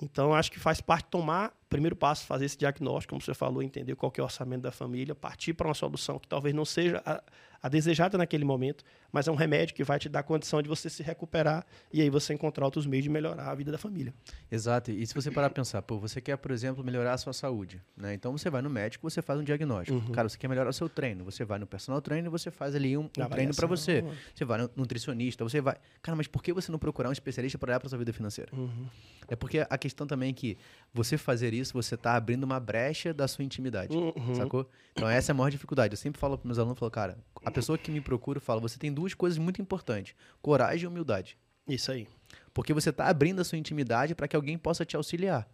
Speaker 2: Então, acho que faz parte tomar, primeiro passo, fazer esse diagnóstico, como você falou, entender qual é o orçamento da família, partir para uma solução que talvez não seja a, a desejada naquele momento, mas é um remédio que vai te dar condição de você se recuperar e aí você encontrar outros meios de melhorar a vida da família.
Speaker 1: Exato. E se você parar pra pensar, pô, você quer, por exemplo, melhorar a sua saúde, né? Então você vai no médico, você faz um diagnóstico.
Speaker 2: Uhum.
Speaker 1: Cara, você quer melhorar o seu treino, você vai no personal trainer, você faz ali um, um treino pra
Speaker 2: Avaliação.
Speaker 1: você. Você vai no nutricionista, você vai. Cara, mas por que você não procurar um especialista para olhar para sua vida financeira?
Speaker 2: Uhum.
Speaker 1: É porque a questão também é que você fazer isso, você tá abrindo uma brecha da sua intimidade.
Speaker 2: Uhum.
Speaker 1: Sacou? Então essa é a maior dificuldade. Eu sempre falo para meus alunos, falo, cara, a pessoa que me procura fala, você tem duas coisas muito importantes: coragem e humildade.
Speaker 2: Isso aí.
Speaker 1: Porque você está abrindo a sua intimidade para que alguém possa te auxiliar.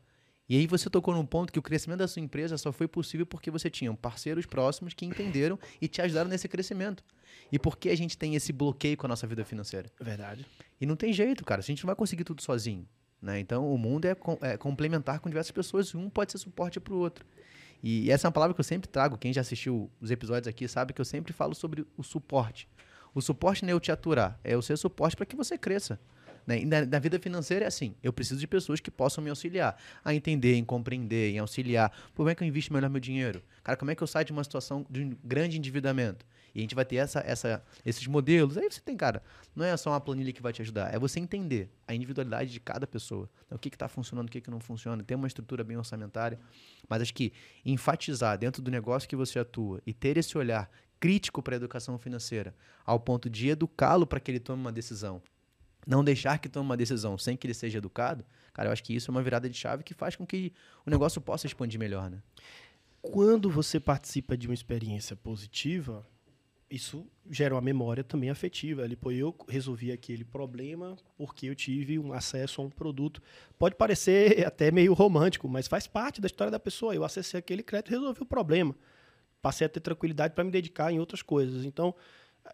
Speaker 1: E aí você tocou num ponto que o crescimento da sua empresa só foi possível porque você tinha parceiros próximos que entenderam e te ajudaram nesse crescimento. E por que a gente tem esse bloqueio com a nossa vida financeira?
Speaker 2: Verdade.
Speaker 1: E não tem jeito, cara. A gente não vai conseguir tudo sozinho. Né? Então, o mundo é, com- é complementar com diversas pessoas e um pode ser suporte para o outro. E essa é uma palavra que eu sempre trago. Quem já assistiu os episódios aqui sabe que eu sempre falo sobre o suporte. O suporte não é eu te aturar, é eu ser suporte para que você cresça. Né? Na, na vida financeira é assim: eu preciso de pessoas que possam me auxiliar a entender, em compreender, em auxiliar. Como é que eu invisto melhor meu dinheiro? Cara, como é que eu saio de uma situação de um grande endividamento? E a gente vai ter essa, essa, esses modelos. Aí você tem, cara, não é só uma planilha que vai te ajudar, é você entender a individualidade de cada pessoa. Então, o que está funcionando, o que, que não funciona, ter uma estrutura bem orçamentária. Mas acho que enfatizar dentro do negócio que você atua e ter esse olhar crítico para a educação financeira, ao ponto de educá-lo para que ele tome uma decisão. Não deixar que tome uma decisão sem que ele seja educado, cara, eu acho que isso é uma virada de chave que faz com que o negócio possa expandir melhor, né?
Speaker 2: Quando você participa de uma experiência positiva, isso gera uma memória também afetiva. Ali, pô, eu resolvi aquele problema porque eu tive um acesso a um produto. Pode parecer até meio romântico, mas faz parte da história da pessoa. Eu acessei aquele crédito e resolvi o problema. Passei a ter tranquilidade para me dedicar em outras coisas. Então,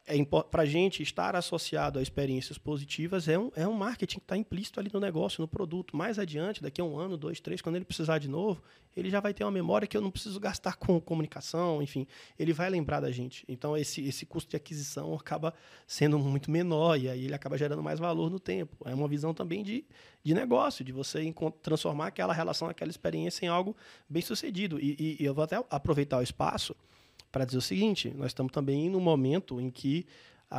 Speaker 2: é para a gente estar associado a experiências positivas é um, é um marketing que está implícito ali no negócio, no produto. Mais adiante, daqui a um ano, dois, três, quando ele precisar de novo, ele já vai ter uma memória que eu não preciso gastar com comunicação, enfim, ele vai lembrar da gente. Então, esse, esse custo de aquisição acaba sendo muito menor e aí ele acaba gerando mais valor no tempo. É uma visão também de, de negócio, de você transformar aquela relação, aquela experiência em algo bem sucedido. E, e- e eu vou até aproveitar o espaço para dizer o seguinte: nós estamos também num momento em que a,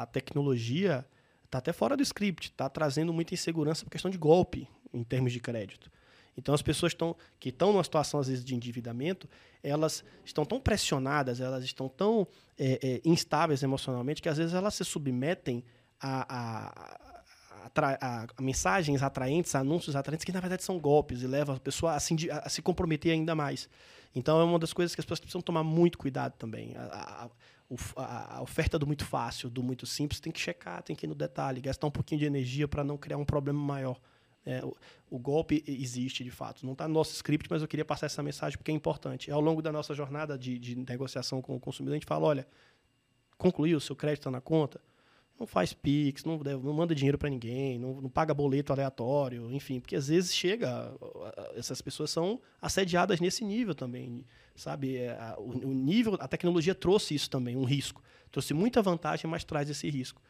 Speaker 2: a- a tecnologia Está até fora do script, está trazendo muita insegurança por questão de golpe em termos de crédito. Então, as pessoas tão, que estão numa situação, às vezes, de endividamento, elas estão tão pressionadas, elas estão tão é, é, instáveis emocionalmente, que às vezes elas se submetem a, a, a, a, mensagens atraentes, a anúncios atraentes, que na verdade são golpes e levam a pessoa a se, a se, comprometer ainda mais. Então, é uma das coisas que as pessoas precisam tomar muito cuidado também. A, a, oferta do muito fácil, do muito simples, tem que checar, tem que ir no detalhe, gastar um pouquinho de energia para não criar um problema maior. É, o, o, golpe existe de fato. Não está no nosso script, mas eu queria passar essa mensagem porque é importante. Ao longo da nossa jornada de, de negociação com o consumidor, a gente fala: olha, concluiu, seu crédito está na conta, não faz Pix, não, deve, não manda dinheiro para ninguém, não, não, paga boleto aleatório, enfim, porque às vezes chega, essas pessoas são assediadas nesse nível também, sabe? É, o, o nível, a tecnologia trouxe isso também, um risco. Trouxe muita vantagem, mas traz esse risco.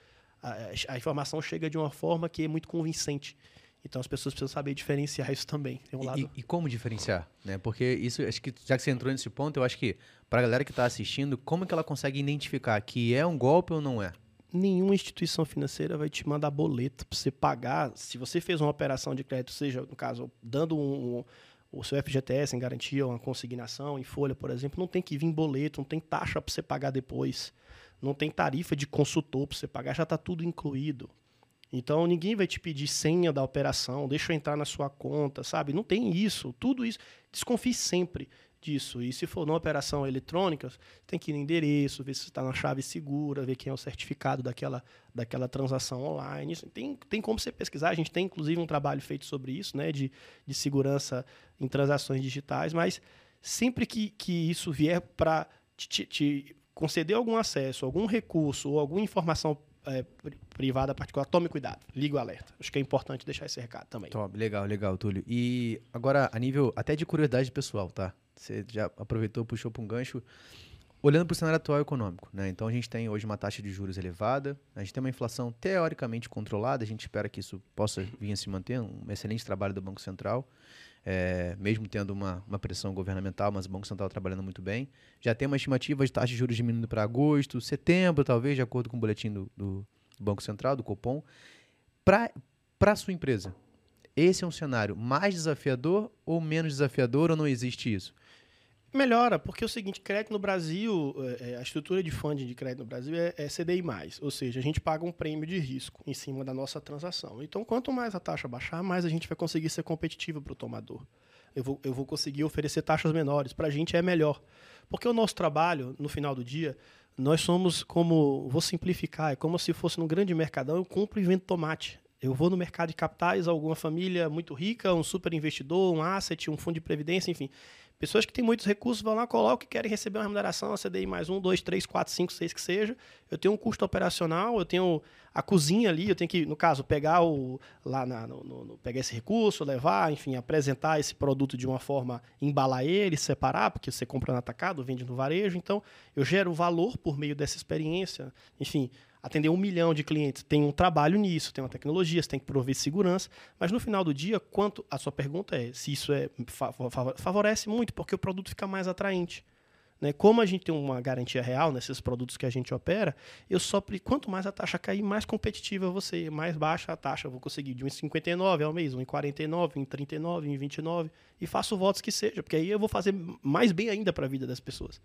Speaker 2: A, a informação chega de uma forma que é muito convincente. Então as pessoas precisam saber diferenciar isso também. Um
Speaker 1: e, lado... e, como diferenciar? Né? Porque isso, acho que já que você entrou nesse ponto, eu acho que para a galera que está assistindo, como que ela consegue identificar que é um golpe ou não é?
Speaker 2: Nenhuma instituição financeira vai te mandar boleto para você pagar. Se você fez uma operação de crédito, seja, no caso, dando um, um, o seu FGTS em garantia, uma consignação em folha, por exemplo, não tem que vir boleto, não tem taxa para você pagar depois, não tem tarifa de consultor para você pagar, já está tudo incluído. Então ninguém vai te pedir senha da operação, deixa eu entrar na sua conta, sabe? Não tem isso. Tudo isso. Desconfie sempre disso. E se for numa operação eletrônica, tem que ir no endereço, ver se está na chave segura, ver quem é o certificado daquela, daquela transação online. Isso, tem, tem como você pesquisar. A gente tem inclusive um trabalho feito sobre isso, né? De, de segurança em transações digitais, mas sempre que, que isso vier para te, te conceder algum acesso, algum recurso ou alguma informação é, privada particular, tome cuidado, ligue o alerta. Acho que é importante deixar esse recado também.
Speaker 1: Legal, legal, Túlio. E agora, a nível até de curiosidade pessoal, tá? Você já aproveitou, puxou para um gancho. Olhando para o cenário atual econômico, né? Então a gente tem hoje uma taxa de juros elevada, a gente tem uma inflação teoricamente controlada, a gente espera que isso possa vir a se manter, um excelente trabalho do Banco Central, é, mesmo tendo uma, uma pressão governamental, mas o Banco Central trabalhando muito bem. Já tem uma estimativa de taxa de juros diminuindo para agosto, setembro, talvez, de acordo com o boletim do, do Banco Central, do Copom. Para a sua empresa, esse é um cenário mais desafiador ou menos desafiador ou não existe isso?
Speaker 2: Melhora, porque é o seguinte, crédito no Brasil, é, é, a estrutura de funding de crédito no Brasil é, é CDI+, ou seja, a gente paga um prêmio de risco em cima da nossa transação. Então, quanto mais a taxa baixar, mais a gente vai conseguir ser competitivo para o tomador. Eu vou, eu vou conseguir oferecer taxas menores. Para a gente é melhor. Porque o nosso trabalho, no final do dia, nós somos como, vou simplificar, é como se fosse num grande mercadão, eu compro e vendo tomate. Eu vou no mercado de capitais, alguma família muito rica, um super investidor, um asset, um fundo de previdência, enfim. Pessoas que têm muitos recursos vão lá, colocam e querem receber uma remuneração, a CDI mais um, dois, três, quatro, cinco, seis que seja. Eu tenho um custo operacional, eu tenho a cozinha ali, eu tenho que, no caso, pegar o lá na, no, no, pegar esse recurso, levar, enfim, apresentar esse produto de uma forma, embalar ele, separar, porque você compra no atacado, vende no varejo. Então, eu gero valor por meio dessa experiência. Enfim, atender um milhão de clientes. Tem um trabalho nisso, tem uma tecnologia, você tem que prover segurança, mas no final do dia, quanto a sua pergunta é se isso é favorece muito, porque o produto fica mais atraente. Né? Como a gente tem uma garantia real nesses produtos que a gente opera, eu só quanto mais a taxa cair, mais competitiva você, mais baixa a taxa. Eu vou conseguir de 1,59 ao mês, 1,49, 1,39, 1,29 e faço votos que seja, porque aí eu vou fazer mais bem ainda para a vida das pessoas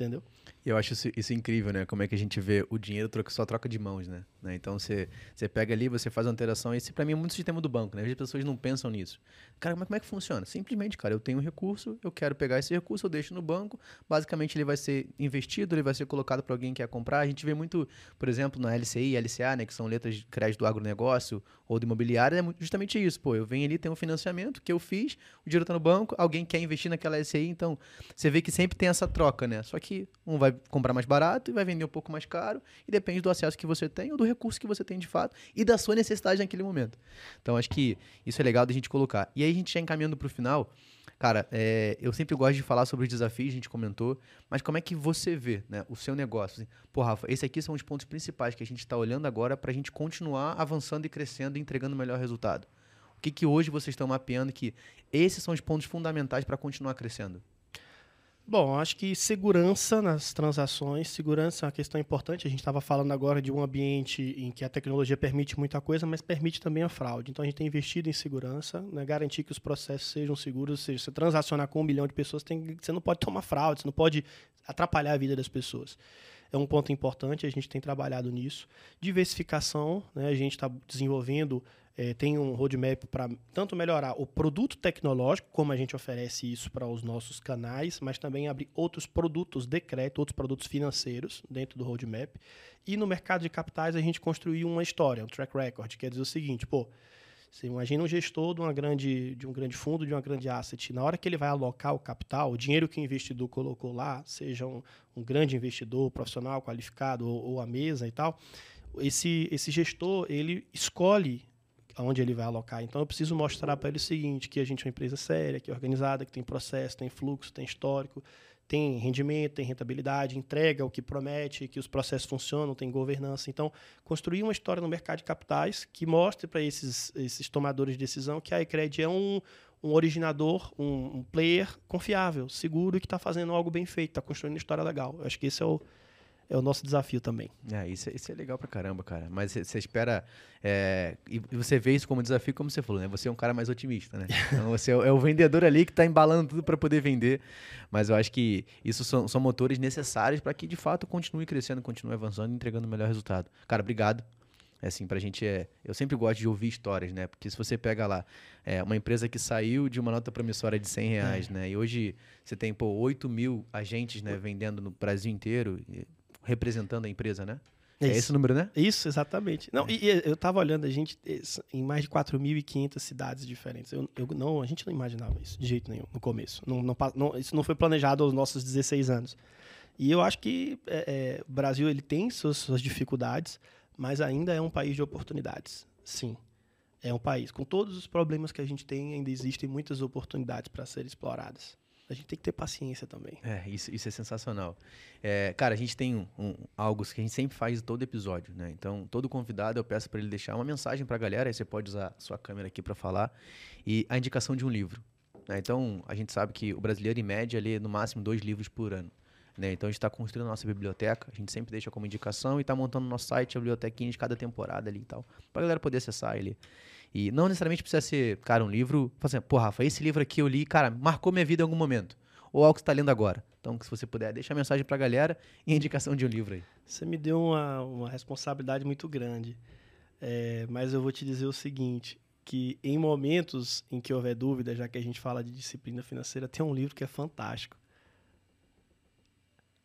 Speaker 2: entendeu?
Speaker 1: Eu acho isso, isso, incrível, né? Como é que a gente vê o dinheiro troca, só troca de mãos, né? né? Então você, você pega ali, você faz uma alteração. Esse para mim é muito sistema do banco, né? As pessoas não pensam nisso. Cara, mas como é que funciona? Simplesmente, cara, eu tenho um recurso, eu quero pegar esse recurso, eu deixo no banco. Basicamente ele vai ser investido, ele vai ser colocado para alguém que quer comprar. A gente vê muito, por exemplo, na LCI, LCA, né? Que são letras de crédito do agronegócio ou do imobiliário, é justamente isso. Pô, eu venho ali, tenho um financiamento que eu fiz, o dinheiro tá no banco, alguém quer investir naquela LCI, então você vê que sempre tem essa troca, né? Só que um vai comprar mais barato e vai vender um pouco mais caro, e depende do acesso que você tem ou do recurso que você tem de fato e da sua necessidade naquele momento. Então acho que isso é legal da gente colocar. E aí a gente já encaminhando para o final, cara, é, eu sempre gosto de falar sobre os desafios, a gente comentou, mas como é que você vê né, o seu negócio? Assim, Pô, Rafa, esses aqui são os pontos principais que a gente está olhando agora para a gente continuar avançando e crescendo e entregando o melhor resultado. O que, que hoje vocês estão mapeando que esses são os pontos fundamentais para continuar crescendo?
Speaker 2: Bom, acho que segurança nas transações, segurança é uma questão importante. A gente estava falando agora de um ambiente em que a tecnologia permite muita coisa, mas permite também a fraude. Então a gente tem investido em segurança, né, garantir que os processos sejam seguros. Ou seja, você transacionar com um milhão de pessoas, tem, você não pode tomar fraude, você não pode atrapalhar a vida das pessoas. É um ponto importante, a gente tem trabalhado nisso. Diversificação, né, a gente está desenvolvendo é, tem um roadmap para tanto melhorar o produto tecnológico, como a gente oferece isso para os nossos canais, mas também abrir outros produtos de crédito, outros produtos financeiros dentro do roadmap. E no mercado de capitais a gente construiu uma história, um track record, quer dizer o seguinte, pô, você imagina um gestor de, uma grande, de um grande fundo, de uma grande asset. Na hora que ele vai alocar o capital, o dinheiro que o investidor colocou lá, seja um, um grande investidor profissional qualificado ou, ou a mesa e tal, esse, esse gestor ele escolhe aonde ele vai alocar. Então eu preciso mostrar para ele o seguinte, que a gente é uma empresa séria, que é organizada, que tem processo, tem fluxo, tem histórico, tem rendimento, tem rentabilidade, entrega o que promete, que os processos funcionam, tem governança. Então, construir uma história no mercado de capitais que mostre para esses, esses tomadores de decisão que a Ecred é um, um originador, um, um player confiável, seguro e que está fazendo algo bem feito, está construindo uma história legal. Eu acho que esse é o, é o nosso desafio também.
Speaker 1: É, isso, é, isso é legal pra caramba, cara. Mas você espera. É, e você vê isso como desafio, como você falou, né? Você é um cara mais otimista, né? Então você é, é o vendedor ali que está embalando tudo para poder vender. Mas eu acho que isso são, são motores necessários para que de fato continue crescendo, continue avançando e entregando o melhor resultado. Cara, obrigado. É assim, pra gente é. Eu sempre gosto de ouvir histórias, né? Porque se você pega lá é, uma empresa que saiu de uma nota promissória de 100 reais, é. né? E hoje você tem, pô, 8 mil agentes né, vendendo no Brasil inteiro representando a empresa, né? É isso. É esse número, né?
Speaker 2: Isso, exatamente. Não, é. e, e, eu estava olhando, a gente em mais de 4.500 cidades diferentes. Eu, eu, não, a gente não imaginava isso de jeito nenhum no começo. Não, não, não, isso não foi planejado aos nossos 16 anos. E eu acho que é, é, o Brasil ele tem suas, suas dificuldades, mas ainda é um país de oportunidades. Sim. É um país. Com todos os problemas que a gente tem, ainda existem muitas oportunidades para serem exploradas a gente tem que ter paciência também.
Speaker 1: É, isso, isso é sensacional. É, cara, a gente tem um, um, algo que a gente sempre faz em todo episódio, né? Então, todo convidado eu peço para ele deixar uma mensagem para a galera, aí você pode usar sua câmera aqui para falar, e a indicação de um livro. Né? Então, a gente sabe que o brasileiro, em média, lê no máximo dois livros por ano. Né? Então, a gente está construindo a nossa biblioteca, a gente sempre deixa como indicação e está montando no nosso site a bibliotequinha de cada temporada ali e tal, para a galera poder acessar ele. E não necessariamente precisa ser, cara, um livro. Assim, Pô, Rafa, esse livro aqui eu li, cara, marcou minha vida em algum momento. Ou algo que você está lendo agora. Então, se você puder, deixa a mensagem para a galera e a indicação de um livro aí.
Speaker 2: Você me deu uma, uma responsabilidade muito grande. É, mas eu vou te dizer o seguinte: que em momentos em que houver dúvida, já que a gente fala de disciplina financeira, tem um livro que é fantástico.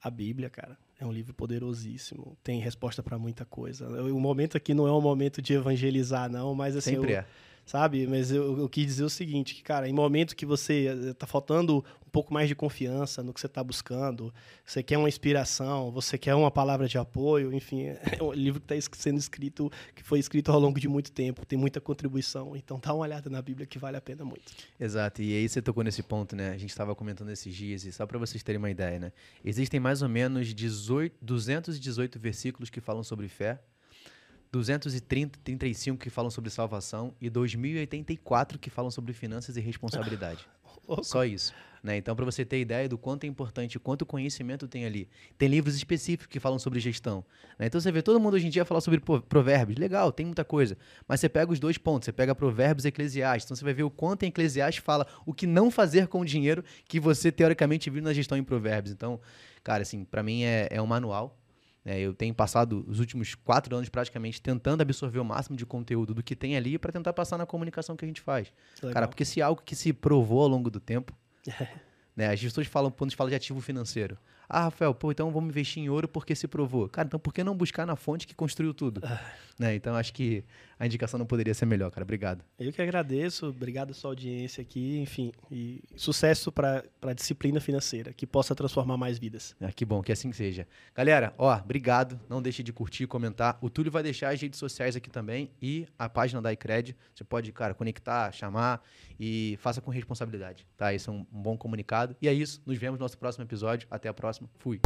Speaker 2: A Bíblia, cara. É um livro poderosíssimo, tem resposta para muita coisa. O momento aqui não é um momento de evangelizar, não, mas assim.
Speaker 1: Sempre
Speaker 2: eu,
Speaker 1: é.
Speaker 2: Sabe? Mas eu, eu, quis dizer o seguinte: que, cara, em momento que você eh, tá faltando um pouco mais de confiança no que você está buscando, você quer uma inspiração, você quer uma palavra de apoio, enfim, é um livro que está sendo escrito, que foi escrito ao longo de muito tempo, tem muita contribuição. Então dá uma olhada na Bíblia que vale a pena muito.
Speaker 1: Exato. E aí você tocou nesse ponto, né? A gente estava comentando esses dias, e só para vocês terem uma ideia, né? Existem mais ou menos 18, 218 versículos que falam sobre fé 230, 35 que falam sobre salvação e 2084 que falam sobre finanças e responsabilidade. Só isso. Né? Então, para você ter ideia do quanto é importante, quanto conhecimento tem ali. Tem livros específicos que falam sobre gestão. Né? Então, você vê todo mundo hoje em dia falar sobre provérbios. Legal, tem muita coisa. Mas você pega os dois pontos. Você pega provérbios e eclesiastes. Então, você vai ver o quanto em eclesiastes fala o que não fazer com o dinheiro que você, teoricamente, viu na gestão em provérbios. Então, cara, assim, para mim é, é um manual é, eu tenho passado os últimos quatro anos praticamente tentando absorver o máximo de conteúdo do que tem ali para tentar passar na comunicação que a gente faz. Legal. Cara, porque se é algo que se provou ao longo do tempo, né, as pessoas falam, quando a gente fala de ativo financeiro, ah, Rafael, pô, então vamos investir em ouro porque se provou. Cara, então por que não buscar na fonte que construiu tudo? Ah. né? Então acho que a indicação não poderia ser melhor, cara. Obrigado.
Speaker 2: Eu que agradeço, obrigado a sua audiência aqui, enfim, e sucesso para a disciplina financeira, que possa transformar mais vidas.
Speaker 1: Ah, que bom, que assim seja. Galera, ó, obrigado. Não deixe de curtir comentar. O Túlio vai deixar as redes sociais aqui também e a página da iCred. Você pode, cara, conectar, chamar e faça com responsabilidade, tá? Isso é um, um bom comunicado. E é isso. Nos vemos no nosso próximo episódio. Até a próxima. Fui.